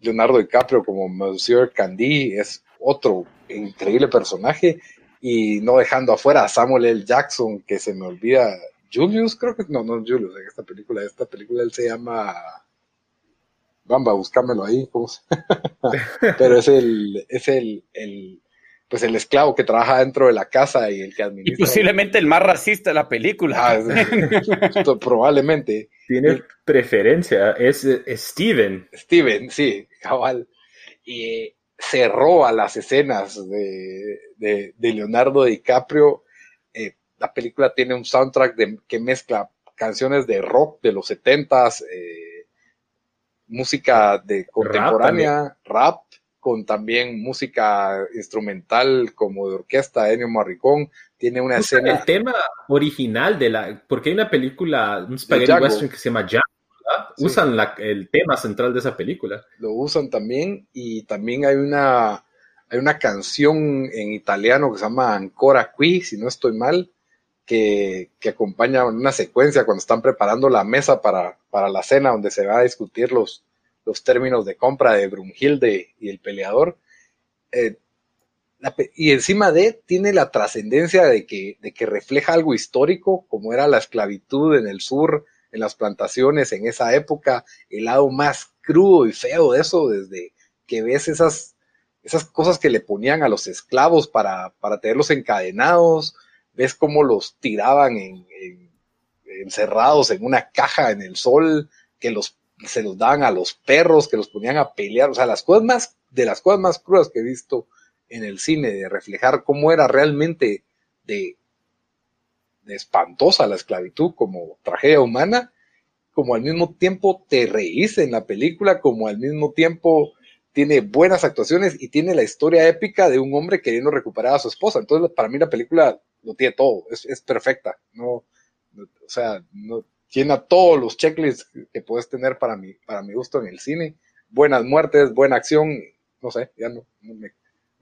Leonardo DiCaprio como Monsieur Candy es otro increíble personaje y no dejando afuera a Samuel L. Jackson que se me olvida Julius, creo que no, no Julius, en esta película, esta película él se llama Bamba, búscamelo ahí, pero es el, es el, el, pues el esclavo que trabaja dentro de la casa y el que administra.
Y posiblemente el más racista de la película.
Ah, es, probablemente.
Tiene preferencia, es Steven.
Steven, sí, cabal. Y se roba las escenas de, de, de Leonardo DiCaprio. Eh, la película tiene un soundtrack de, que mezcla canciones de rock de los setentas, eh, música de contemporánea, rap, con también música instrumental como de orquesta, Ennio Morricone, tiene una escena...
El tema original de la... Porque hay una película, un spaghetti western que se llama Jack, Usan el tema central de esa película.
Lo usan también y también hay una, hay una canción en italiano que se llama Ancora Qui, si no estoy mal, que, que acompaña una secuencia cuando están preparando la mesa para, para la cena donde se va a discutir los, los términos de compra de Brunhilde y el peleador. Eh, y encima de, tiene la trascendencia de que, de que refleja algo histórico, como era la esclavitud en el sur, en las plantaciones en esa época, el lado más crudo y feo de eso, desde que ves esas, esas cosas que le ponían a los esclavos para, para tenerlos encadenados, ves cómo los tiraban en, encerrados en una caja en el sol, que los, se los daban a los perros, que los ponían a pelear, o sea, las cosas más, de las cosas más crudas que he visto en el cine, de reflejar cómo era realmente de espantosa la esclavitud como tragedia humana, como al mismo tiempo te reís en la película, como al mismo tiempo tiene buenas actuaciones y tiene la historia épica de un hombre queriendo recuperar a su esposa. Entonces, para mí la película lo tiene todo, es, perfecta, no, o sea, no, tiene todos los checklists que puedes tener para mi, para mi gusto en el cine. Buenas muertes, buena acción, no sé, ya no, no,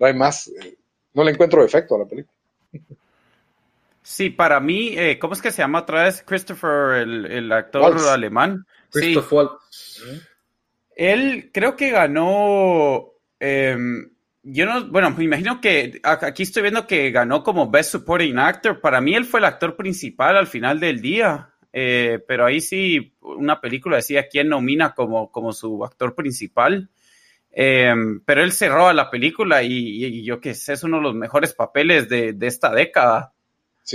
hay más, eh, no le encuentro defecto a la película.
Sí, para mí, eh, ¿cómo es que se llama otra vez? Christopher, el, actor alemán. Christopher sí. Él creo que ganó. Em, yo no, bueno, me imagino que aquí estoy viendo que ganó como Best Supporting Actor. Para mí, él fue el actor principal al final del día. Eh, pero ahí sí, una película decía quién nomina como, como su actor principal. Em, pero él cerró a la película y, yo que sé, es uno de los mejores papeles de, de esta década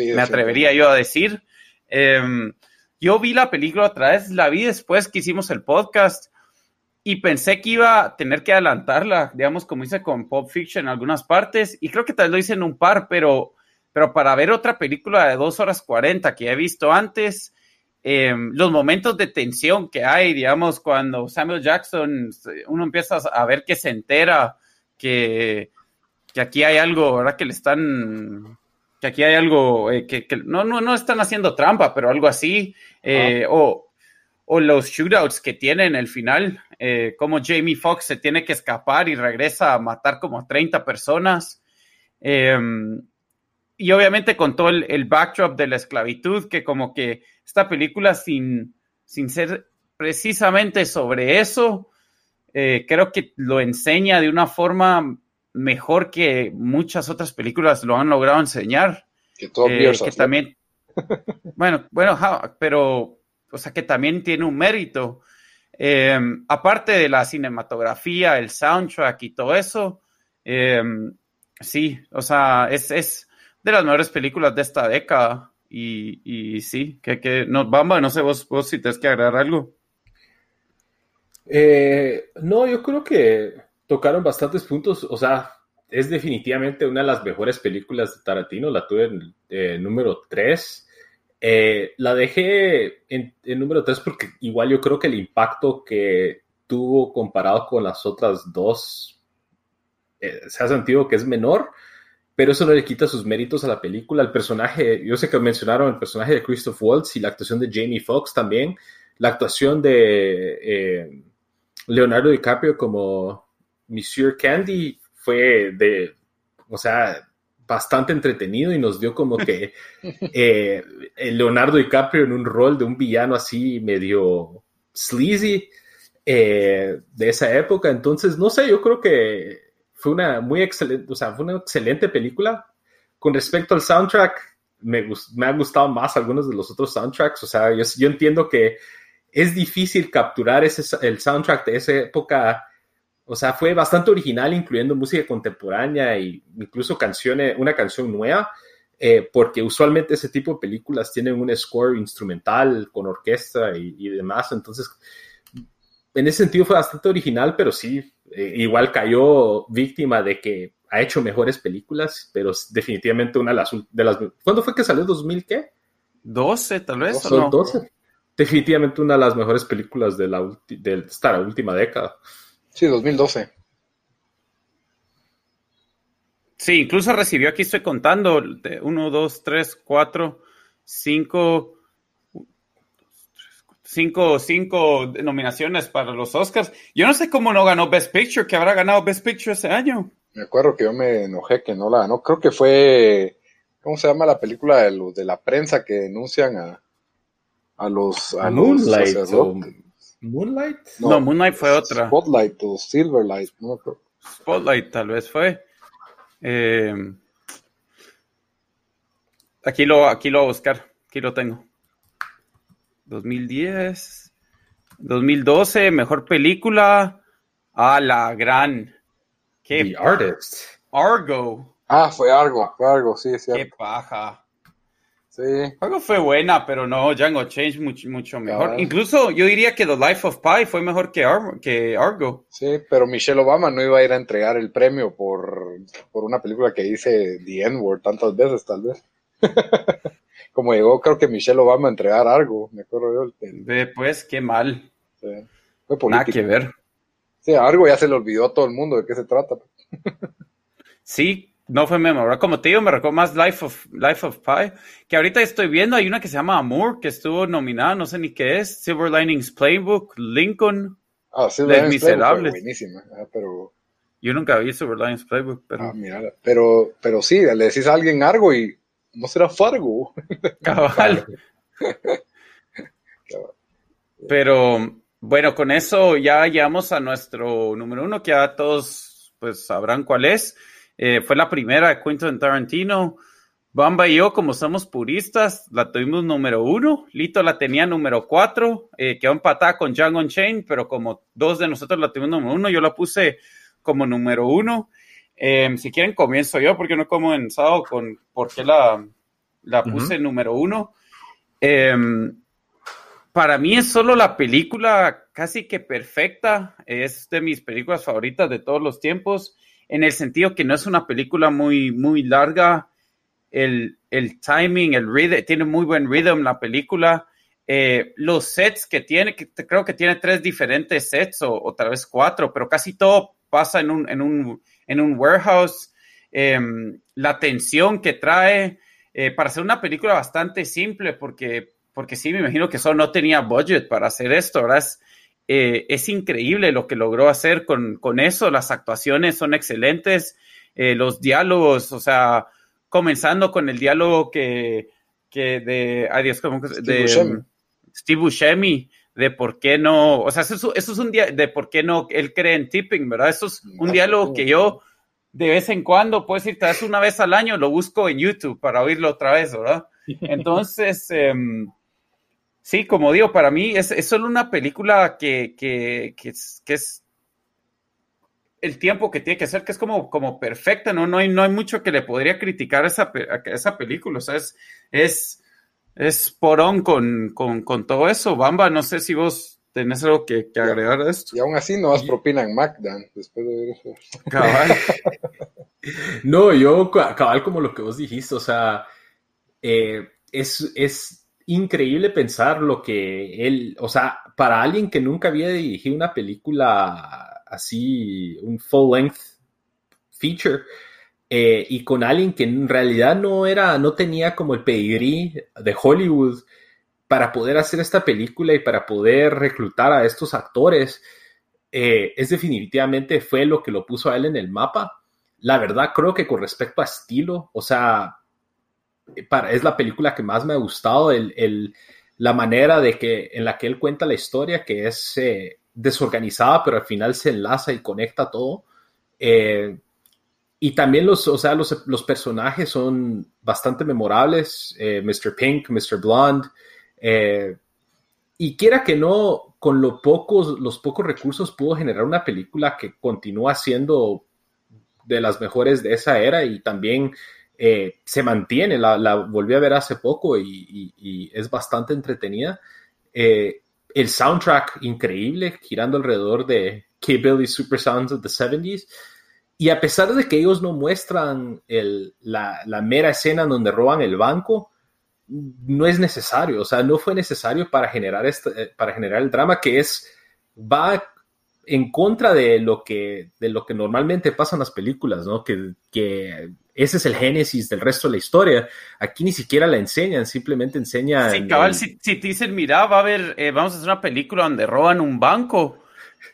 me atrevería yo a decir. Em, yo vi la película otra vez, la vi después que hicimos el podcast y pensé que iba a tener que adelantarla, digamos, como hice con Pop Fiction en algunas partes, y creo que tal vez lo hice en un par, pero, pero para ver otra película de dos horas 40 que he visto antes, em, los momentos de tensión que hay, digamos, cuando Samuel Jackson, uno empieza a ver que se entera que, que aquí hay algo, ¿verdad? Que le están que aquí hay algo eh, que, no, no, no están haciendo trampa, pero algo así, eh, o, los shootouts que tienen el final, eh, como Jamie Foxx se tiene que escapar y regresa a matar como a 30 personas. Y obviamente con todo el, backdrop de la esclavitud, que como que esta película sin, sin ser precisamente sobre eso, creo que lo enseña de una forma mejor que muchas otras películas lo han logrado enseñar. Que, todo eh, que también, bueno, bueno, pero, o sea, que también tiene un mérito. Em, aparte de la cinematografía, el soundtrack y todo eso, em, sí, o sea, es, es, de las mejores películas de esta década. Y, y sí, que, que no, Bamba, no sé vos, vos si tienes que agregar algo.
Eh, no, yo creo que tocaron bastantes puntos, o sea, es definitivamente una de las mejores películas de Tarantino, la tuve en eh, número 3. Eh, la dejé en, número 3 porque igual yo creo que el impacto que tuvo comparado con las otras dos eh, se ha sentido que es menor, pero eso no le quita sus méritos a la película. El personaje, yo sé que mencionaron el personaje de Christoph Waltz y la actuación de Jamie Foxx también, la actuación de Leonardo DiCaprio como Monsieur Candy fue de, o sea, bastante entretenido y nos dio como que eh, Leonardo DiCaprio en un rol de un villano así medio sleazy eh, de esa época. Entonces, no sé, yo creo que fue una muy excelente, o sea, fue una excelente película. Con respecto al soundtrack, me, me han gustado más algunos de los otros soundtracks. O sea, yo, yo entiendo que es difícil capturar ese, el soundtrack de esa época o sea, fue bastante original, incluyendo música contemporánea e incluso canciones, una canción nueva, eh, porque usualmente ese tipo de películas tienen un score instrumental con orquesta y, demás. Entonces, en ese sentido fue bastante original, pero sí, eh, igual cayó víctima de que ha hecho mejores películas, pero definitivamente una de las... De las ¿Cuándo fue que salió? ¿2000 qué?
12 tal vez.
12, definitivamente una de las mejores películas de, la, de esta última década.
Sí, 2012.
Sí, incluso recibió, aquí estoy contando, uno, dos, tres, cuatro, cinco, cinco, cinco nominaciones para los Oscars. Yo no sé cómo no ganó Best Picture, que habrá ganado Best Picture ese año.
Me acuerdo que yo me enojé que no la ganó. Creo que fue, ¿cómo se llama la película de los de la prensa que denuncian a, a los a
Moonlight. Moonlight?
No, Moonlight fue otra.
Spotlight o Silverlight, no
Spotlight tal vez fue. Eh, aquí, lo, aquí lo voy a buscar. Aquí lo tengo. 2010. 2012, mejor película. A la gran.
¿Qué? The Artist.
Argo.
Ah, fue Argo, fue Argo, sí, sí.
Qué paja.
Sí.
Argo fue buena, pero no, Django Change mucho, mucho mejor. Incluso yo diría que The Life of Pi fue mejor que, que Argo.
Sí, pero Michelle Obama no iba a ir a entregar el premio por, por una película que dice The N-Word tantas veces, tal vez. Como llegó, creo que Michelle Obama a entregar Argo, me acuerdo yo.
Ve, pues, qué mal.
Sí.
Fue Nada que ver.
Sí, Argo ya se le olvidó a todo el mundo de qué se trata.
sí, no fue memorable. Como te digo, me recuerdo más Life of, Life of Pi, que ahorita estoy viendo, hay una que se llama Amour, que estuvo nominada, no sé ni qué es, Silver Linings Playbook, Lincoln,
ah, Silver Linings Playbook buenísima, pero...
Yo nunca vi Silver Linings Playbook, pero...
Ah, mira, pero, pero sí, le decís a alguien algo y no será Fargo.
Cabal. Pero bueno, con eso ya llegamos a nuestro número uno, que ya todos pues sabrán cuál es. Eh, fue la primera de Quentin Tarantino. Bamba y yo, como somos puristas, la tuvimos número uno. Lito la tenía número cuatro. Eh, quedó empatada con Django Chain, pero como dos de nosotros la tuvimos número uno, yo la puse como número uno. Em, si quieren, comienzo yo, porque no he comenzado con por qué la, la puse número uno. Em, para mí es solo la película casi que perfecta. Es de mis películas favoritas de todos los tiempos, en el sentido que no es una película muy, muy larga. El, el timing, el rhythm, tiene muy buen rhythm la película. Eh, los sets que tiene, que creo que tiene tres diferentes sets o, o, tal vez cuatro, pero casi todo pasa en un, en un, en un warehouse. Em, la tensión que trae eh, para hacer una película bastante simple, porque porque sí, me imagino que solo no tenía budget para hacer esto, ¿verdad? Es, eh, es increíble lo que logró hacer con, con eso, las actuaciones son excelentes, eh, los diálogos, o sea, comenzando con el diálogo que, que de, adiós, ¿cómo, Steve de. Steve Buscemi, de por qué no, o sea, eso, eso es un día de por qué no él cree en tipping, ¿verdad? Eso es un diálogo que yo de vez en cuando, puedo decir, vez una vez al año lo busco en YouTube para oírlo otra vez, ¿verdad? Entonces, eh, Sí, como digo, para mí es, solo una película que, que, que, es, el tiempo que tiene que ser, que es como, como perfecta, ¿no? No hay, no hay mucho que le podría criticar a esa, esa película, o sea, es, es, es porón con, con, con, todo eso. Bamba, no sé si vos tenés algo que, agregar a esto.
Y aún así no vas propina en Macdan después de ver eso.
Cabal. no, yo, cabal, como lo que vos dijiste, o sea, eh, es, es increíble pensar lo que él, o sea, para alguien que nunca había dirigido una película así, un full length feature, eh, y con alguien que en realidad no era, no tenía como el pedigrí de Hollywood para poder hacer esta película y para poder reclutar a estos actores, eh, es definitivamente fue lo que lo puso a él en el mapa. La verdad, creo que con respecto a estilo, o sea, es la película que más me ha gustado, el, la manera de que, en la que él cuenta la historia, que es eh, desorganizada, pero al final se enlaza y conecta todo. Eh, y también los, o sea, los, los personajes son bastante memorables, eh, Mr. Pink, Mr. Blonde, y quiera que no, con lo los pocos recursos pudo generar una película que continúa siendo de las mejores de esa era y también eh, se mantiene, la, volví a ver hace poco y, es bastante entretenida. Eh, el soundtrack increíble, girando alrededor de K-Billy Super Sounds of the 70s. Y a pesar de que ellos no muestran la, mera escena en donde roban el banco, no es necesario, o sea, no fue necesario para generar, este, eh, para generar el drama que es, va en contra de lo que, de lo que normalmente pasa en las películas, ¿no? Que, que ese es el génesis del resto de la historia. Aquí ni siquiera la enseñan, simplemente enseñan.
Sí, cabal, si, si, te dicen, mira, va a haber, eh, vamos a hacer una película donde roban un banco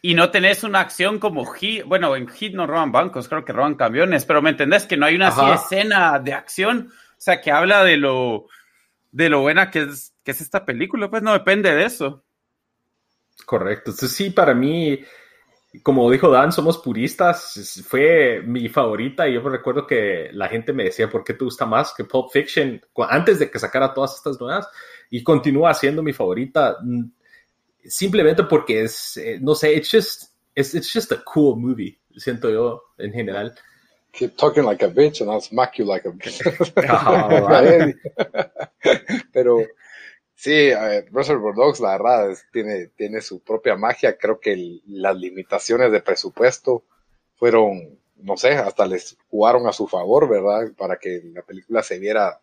y no tenés una acción como Hit, bueno, en Hit no roban bancos, creo que roban camiones, pero me entendés que no hay una escena de acción, o sea, que habla de lo, de lo buena que es, que es esta película, pues no depende de eso.
Correcto, entonces sí, para mí, como dijo Dan, somos puristas, fue mi favorita y yo me recuerdo que la gente me decía, ¿por qué te gusta más que Pulp Fiction? Antes de que sacara todas estas nuevas y continúa siendo mi favorita simplemente porque es, eh, no sé, it's just, it's, it's just a cool movie, siento yo en general.
Keep talking like a bitch and I'll smack you like a bitch. Pero sí, Reservoir Dogs, la verdad, tiene, tiene su propia magia. Creo que las limitaciones de presupuesto fueron, no sé, hasta les jugaron a su favor, ¿verdad? Para que la película se viera,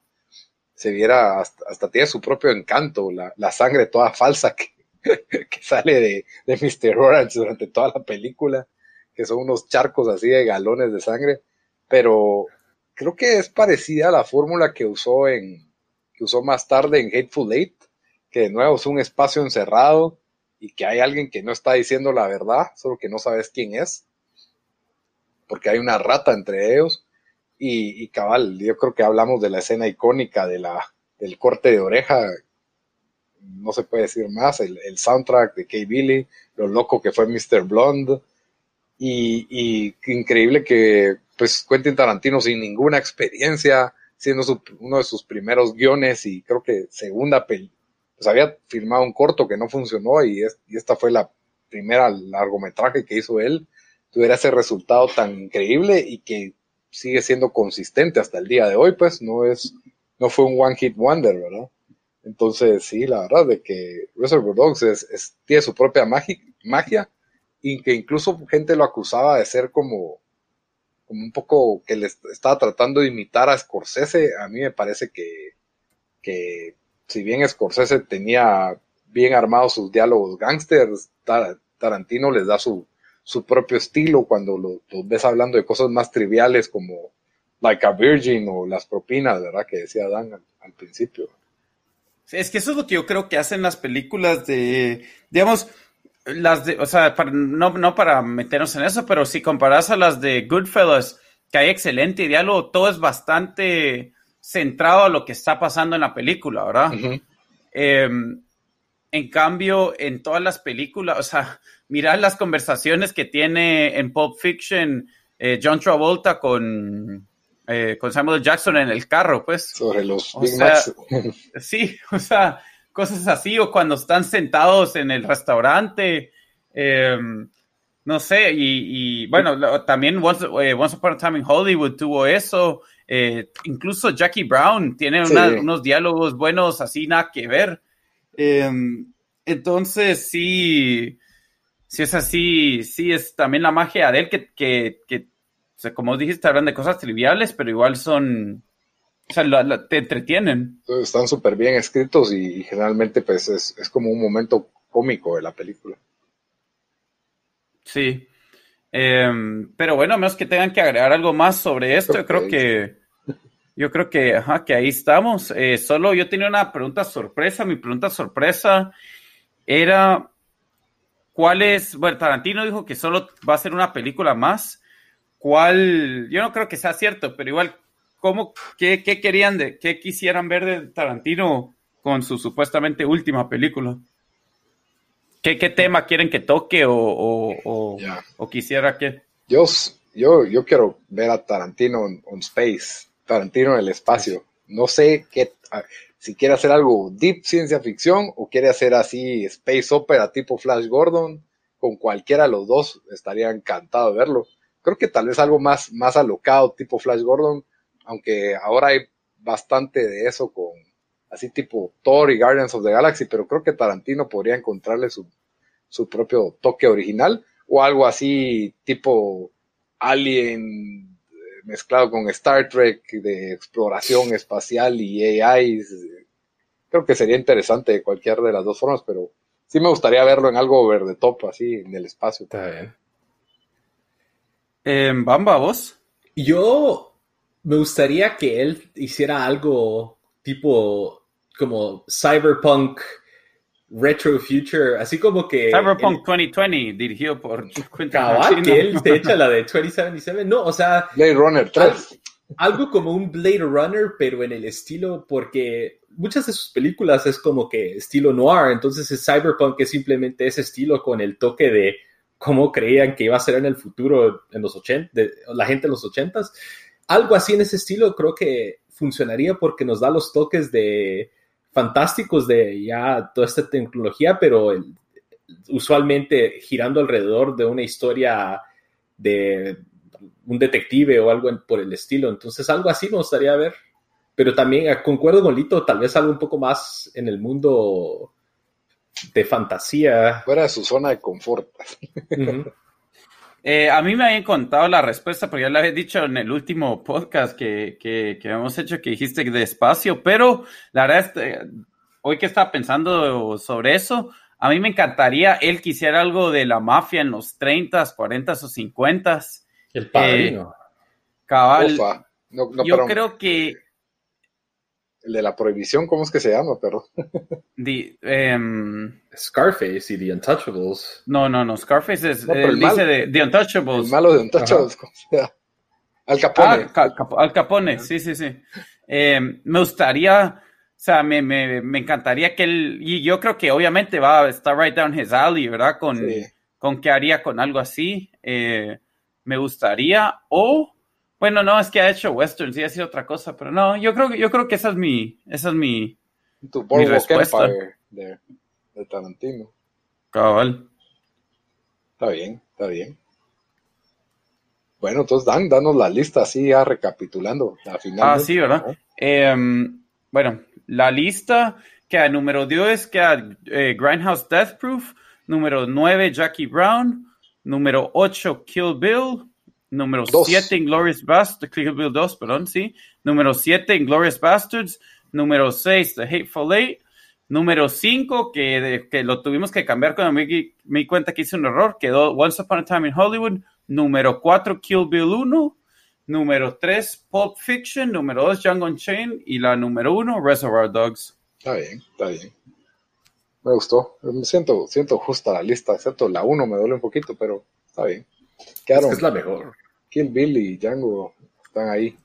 se viera, hasta, hasta tiene su propio encanto, la, la sangre toda falsa que, que sale de, de Mr. Orange durante toda la película, que son unos charcos así de galones de sangre, pero creo que es parecida a la fórmula que usó en que usó más tarde en Hateful Eight, que de nuevo es un espacio encerrado y que hay alguien que no está diciendo la verdad, solo que no sabes quién es, porque hay una rata entre ellos. Y, y cabal, yo creo que hablamos de la escena icónica de la, del corte de oreja no se puede decir más, el, soundtrack de Kay Billy, lo loco que fue Mr. Blonde, y, increíble que pues Quentin Tarantino sin ninguna experiencia, siendo uno de sus primeros guiones y creo que segunda peli, pues había filmado un corto que no funcionó y, y esta fue la primera largometraje que hizo él, tuviera ese resultado tan increíble y que sigue siendo consistente hasta el día de hoy, pues no es, no fue un one hit wonder, ¿verdad? Entonces, sí, la verdad de que Reservoir Dogs es, tiene su propia magia y que incluso gente lo acusaba de ser como, un poco que le estaba tratando de imitar a Scorsese. A mí me parece que, que si bien Scorsese tenía bien armados sus diálogos gangsters, Tarantino les da su, propio estilo cuando lo, ves hablando de cosas más triviales como Like a Virgin o las propinas, ¿verdad? Que decía Dan al principio.
Es que eso es lo que yo creo que hacen las películas de, digamos, las de, o sea, no, no para meternos en eso, pero si comparas a las de Goodfellas, que hay excelente diálogo, todo es bastante centrado a lo que está pasando en la película, ¿verdad? Em, en cambio, en todas las películas, o sea, mirad las conversaciones que tiene en Pulp Fiction eh, John Travolta con, eh, con Samuel Jackson en el carro, pues.
Sobre los
Big Sí, o sea, cosas así, o cuando están sentados en el restaurante, em, no sé, y, bueno, también Once, eh, Once, Upon a Time in Hollywood tuvo eso, eh, incluso Jackie Brown tiene unos diálogos buenos, así nada que ver. Em, entonces, sí, sí es así, sí es también la magia de él que, que, que o sea, como dijiste, hablan de cosas triviales, pero igual son, o sea, te entretienen.
Están súper bien escritos y, generalmente pues es, como un momento cómico de la película.
Sí. Em, pero bueno, a menos que tengan que agregar algo más sobre esto, yo creo que yo creo que, ajá, que ahí estamos. Eh, solo yo tenía una pregunta sorpresa. Mi pregunta sorpresa era ¿cuál es? Bueno, Tarantino dijo que solo va a ser una película más cuál, yo no creo que sea cierto, pero igual, ¿cómo, qué, qué querían de, qué quisieran ver de Tarantino con su supuestamente última película? ¿Qué, qué tema quieren que toque o, o, o, quisiera que?
Yo, yo, yo quiero ver a Tarantino en space, Tarantino en el espacio. No sé qué, si quiere hacer algo deep ciencia ficción o quiere hacer así space opera tipo Flash Gordon, con cualquiera de los dos estaría encantado de verlo creo que tal vez algo más, más alocado, tipo Flash Gordon, aunque ahora hay bastante de eso con así tipo Thor y Guardians of the Galaxy, pero creo que Tarantino podría encontrarle su, su propio toque original o algo así tipo Alien eh, mezclado con Star Trek de exploración espacial y AI creo que sería interesante de cualquier de las dos formas, pero sí me gustaría verlo en algo verde top, así, en el espacio.
Está bien.
Eh, Bamba, vos.
Yo me gustaría que él hiciera algo tipo como cyberpunk retro future, así como que
Cyberpunk 2020, dirigido por Quentin
cabal, que él te echa la de 2077. No, o sea,
Blade Runner 3.
algo como un Blade Runner, pero en el estilo, porque muchas de sus películas es como que estilo noir, entonces el cyberpunk es simplemente ese estilo con el toque de cómo creían que iba a ser en el futuro en los 80, de, la gente en los 80s. Algo así en ese estilo creo que funcionaría porque nos da los toques de fantásticos de ya toda esta tecnología, pero usualmente girando alrededor de una historia de un detective o algo por el estilo. Entonces, algo así me gustaría ver. Pero también eh, concuerdo con Lito, tal vez algo un poco más en el mundo de fantasía.
Fuera de su zona de confort.
Eh, a mí me habían contado la respuesta, porque ya le había dicho en el último podcast que, que, que hemos hecho que dijiste despacio, pero la verdad es que hoy que estaba pensando sobre eso, a mí me encantaría él quisiera algo de la mafia en los 30s, 40s o 50s.
El padrino.
Cabal,
Ufa. No, no,
yo
perdón.
creo que
El de la prohibición, ¿cómo es que se llama, perro?
di- em,
Scarface y The Untouchables.
no, no, no, Scarface es,
No, pero
él
el
dice de The Untouchables.
El malo de un tacho. Al Capone.
Ah, Ca- Cap- Al Capone, sí, sí, sí. Eh, me gustaría, o sea, me, me, me encantaría que él, y yo creo que obviamente va a estar right down his alley, ¿verdad? Con,
Sí.
con qué haría con algo así. Eh, me gustaría, o, bueno, no, es que ha hecho westerns y ha sido otra cosa, pero no, yo creo que, yo creo que esa es mi, esa es mi
Tu
respuesta.
De, de Tarantino.
cabal.
Está bien, está bien. Bueno, entonces Dan, danos la lista así ya recapitulando la final.
Ah, sí, ¿verdad? Em, bueno, la lista queda número 10, queda eh, Grindhouse Death Proof, número 9, Jackie Brown, número 8, Kill Bill, número
Dos.
7, Inglorious Bastards, Kill Bill 2, perdón, sí, número 7, Inglorious Bastards, número 6, The Hateful Eight, número 5, que, que lo tuvimos que cambiar cuando me, di- me di cuenta que hice un error, quedó Once Upon a Time in Hollywood, número 4, Kill Bill 1, Número 3, Pulp Fiction. Número 2, Django Unchained. Y la número 1, Reservoir Dogs.
Está bien, está bien. Me gustó. Me siento, siento justa la lista, excepto la 1 me duele un poquito, pero está bien.
Es
Quedaron
que es la mejor.
Kill Bill y Django están ahí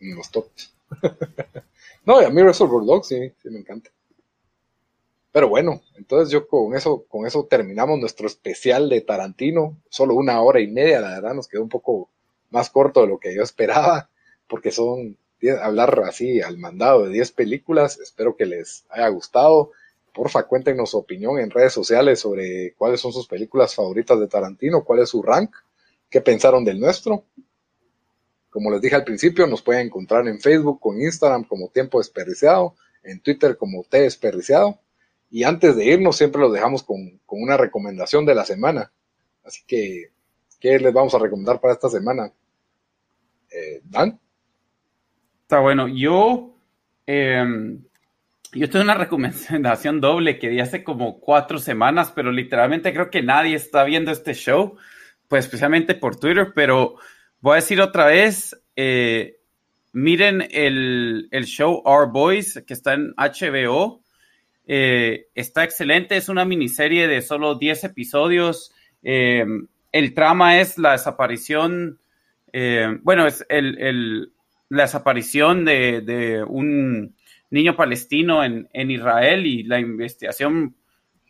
en los tops. no, y a mí Reservoir Dogs sí, sí me encanta. Pero bueno, entonces yo con eso, con eso terminamos nuestro especial de Tarantino. Solo una hora y media, la verdad, nos quedó un poco más corto de lo que yo esperaba, porque son diez- hablar así al mandado de 10 películas. Espero que les haya gustado. Porfa, cuéntenos su opinión en redes sociales sobre cuáles son sus películas favoritas de Tarantino, cuál es su rank, qué pensaron del nuestro. Como les dije al principio, nos pueden encontrar en Facebook, con Instagram como Tiempo Desperdiciado, en Twitter como T Desperdiciado. Y antes de irnos, siempre los dejamos con, con una recomendación de la semana. Así que, ¿qué les vamos a recomendar para esta semana? Eh, Dan,
Está bueno. Yo, em, yo tengo una recomendación doble que di hace como cuatro semanas, pero literalmente creo que nadie está viendo este show, pues especialmente por Twitter, pero voy a decir otra vez, eh, miren el, el show Our Boys que está en HBO. Eh, está excelente, es una miniserie de solo 10 episodios. Eh, el trama es la desaparición, eh, bueno, es el, el- la desaparición de, de un niño palestino en, en Israel y la investigación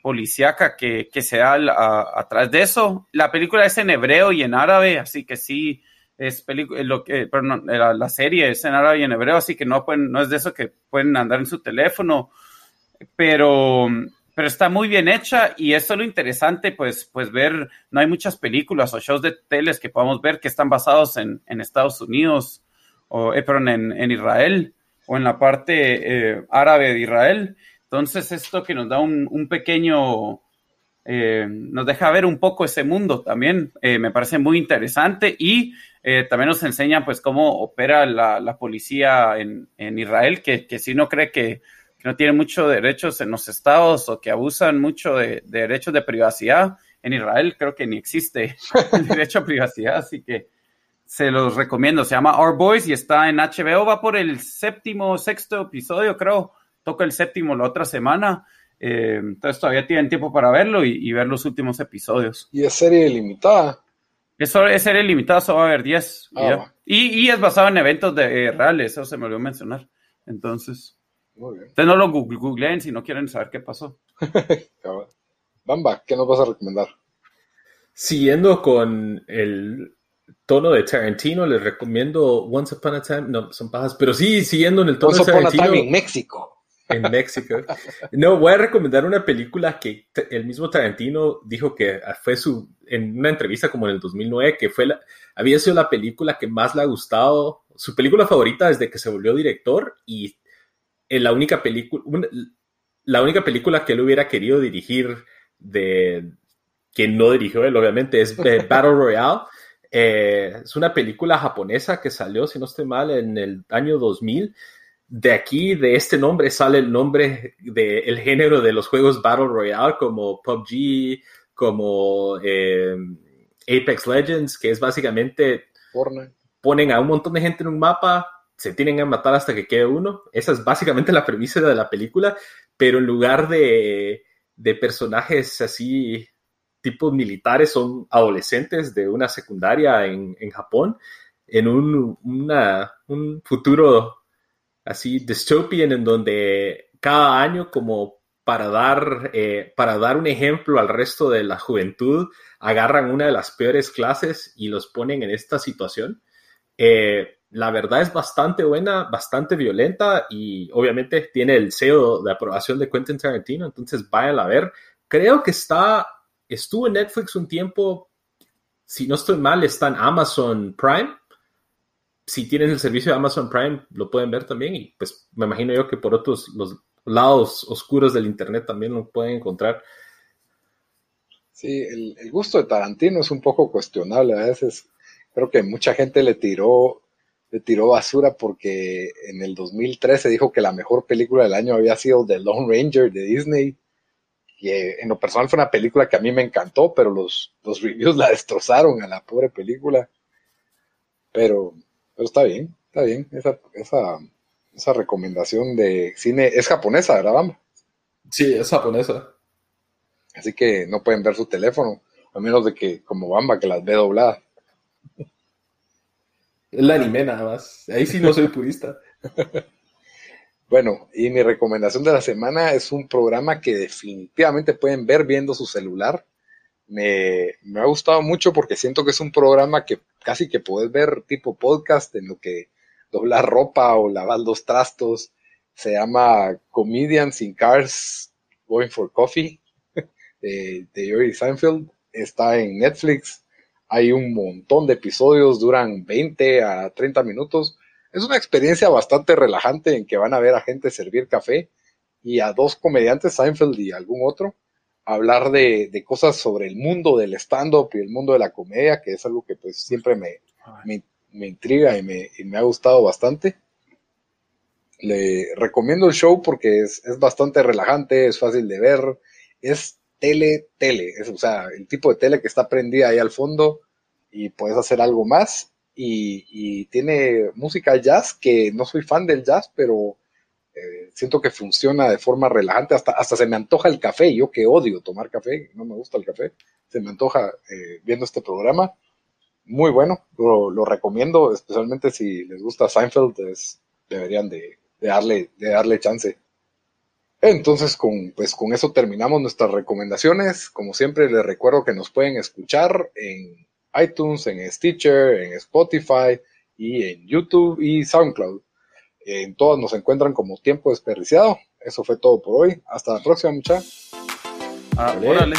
policíaca que, que se da al- a, a través de eso. La película es en hebreo y en árabe, así que sí, es lo que, la, la serie es en árabe y en hebreo, así que no, pueden, no es de eso que pueden andar en su teléfono pero, pero está muy bien hecha y eso es lo interesante, pues, pues ver, no hay muchas películas o shows de teles que podamos ver que están basados en, en Estados Unidos, o, eh, en, en Israel o en la parte eh, árabe de Israel. Entonces, esto que nos da un, pequeño, eh, nos deja ver un poco ese mundo también, eh, me parece muy interesante y eh, también nos enseña pues cómo opera la, policía en, Israel, que, que si no cree que no tienen muchos derechos en los estados o que abusan mucho de, de derechos de privacidad. En Israel creo que ni existe el derecho a privacidad, así que se los recomiendo. Se llama Our Boys y está en HBO. Va por el séptimo, sexto episodio, creo. Toca el séptimo la otra semana. Eh, entonces todavía tienen tiempo para verlo y, y, ver los últimos episodios.
¿Y es serie limitada?
Eso es serie limitada, solo va a haber 10. Ah, y, y, es basado en eventos de, eh, reales, eso se me olvidó mencionar. Entonces,
Muy bien.
ustedes no lo googleen si no quieren saber qué pasó.
Bamba, ¿qué nos vas a recomendar?
Siguiendo con el tono de Tarantino, les recomiendo Once Upon a Time, no, son pajas, pero sí, siguiendo en el tono
Once
de Tarantino.
Upon a Time en México.
En México. No, voy a recomendar una película que el mismo Tarantino dijo que fue su, en una entrevista como en el 2009, que fue la, había sido la película que más le ha gustado, su película favorita desde que se volvió director y la única película, la única película que él hubiera querido dirigir de, que no dirigió él, obviamente, es Battle Royale. Eh, es una película japonesa que salió, si no estoy mal, en el año 2000. De aquí, de este nombre, sale el nombre del el género de los juegos Battle Royale, como PUBG, como eh, Apex Legends, que es básicamente
Fortnite.
ponen a un montón de gente en un mapa, se tienen que matar hasta que quede uno. Esa es básicamente la premisa de la película, pero en lugar de, de personajes así tipos militares son adolescentes de una secundaria en, en Japón, en un, una, un futuro así dystopian en donde cada año como para dar, eh, para dar un ejemplo al resto de la juventud, agarran una de las peores clases y los ponen en esta situación. Eh, la verdad es bastante buena, bastante violenta y obviamente tiene el sello de aprobación de Quentin Tarantino, entonces vayan a ver. Creo que está estuvo en Netflix un tiempo, si no estoy mal, está en Amazon Prime. Si tienen el servicio de Amazon Prime, lo pueden ver también. Y pues me imagino yo que por otros los lados oscuros del Internet también lo pueden encontrar.
Sí, el, el gusto de Tarantino es un poco cuestionable a veces. Creo que mucha gente le tiró, le tiró basura porque en el 2013 dijo que la mejor película del año había sido The Lone Ranger de Disney y en lo personal fue una película que a mí me encantó, pero los, los reviews la destrozaron a la pobre película. Pero, pero está bien, está bien. Esa, esa, esa recomendación de cine es japonesa, ¿verdad, Bamba?
Sí, es japonesa.
Así que no pueden ver su teléfono, a menos de que, como Bamba, que las ve dobladas.
El anime nada más. Ahí sí no soy purista.
Bueno, y mi recomendación de la semana es un programa que definitivamente pueden ver viendo su celular. Me, me, ha gustado mucho porque siento que es un programa que casi que puedes ver tipo podcast en lo que doblar ropa o lavar los trastos. Se llama Comedians in Cars Going for Coffee de, de Jerry Seinfeld. Está en Netflix. Hay un montón de episodios, duran 20 a 30 minutos es una experiencia bastante relajante en que van a ver a gente servir café y a dos comediantes, Seinfeld y algún otro, hablar de, de cosas sobre el mundo del stand-up y el mundo de la comedia, que es algo que pues siempre me, me, me intriga y me, y me, ha gustado bastante. Le recomiendo el show porque es, es bastante relajante, es fácil de ver, es tele, tele, es, o sea, el tipo de tele que está prendida ahí al fondo y puedes hacer algo más y, y, tiene música jazz, que no soy fan del jazz, pero eh, siento que funciona de forma relajante, hasta, hasta se me antoja el café, yo que odio tomar café, no me gusta el café, se me antoja eh, viendo este programa, muy bueno, lo, lo, recomiendo, especialmente si les gusta Seinfeld, es, deberían de, de, darle, de darle chance. Entonces, con, pues con eso terminamos nuestras recomendaciones. Como siempre, les recuerdo que nos pueden escuchar en iTunes, en Stitcher, en Spotify y en YouTube y SoundCloud. En todas nos encuentran como tiempo desperdiciado. Eso fue todo por hoy. Hasta la próxima, muchachos.
Ah, órale.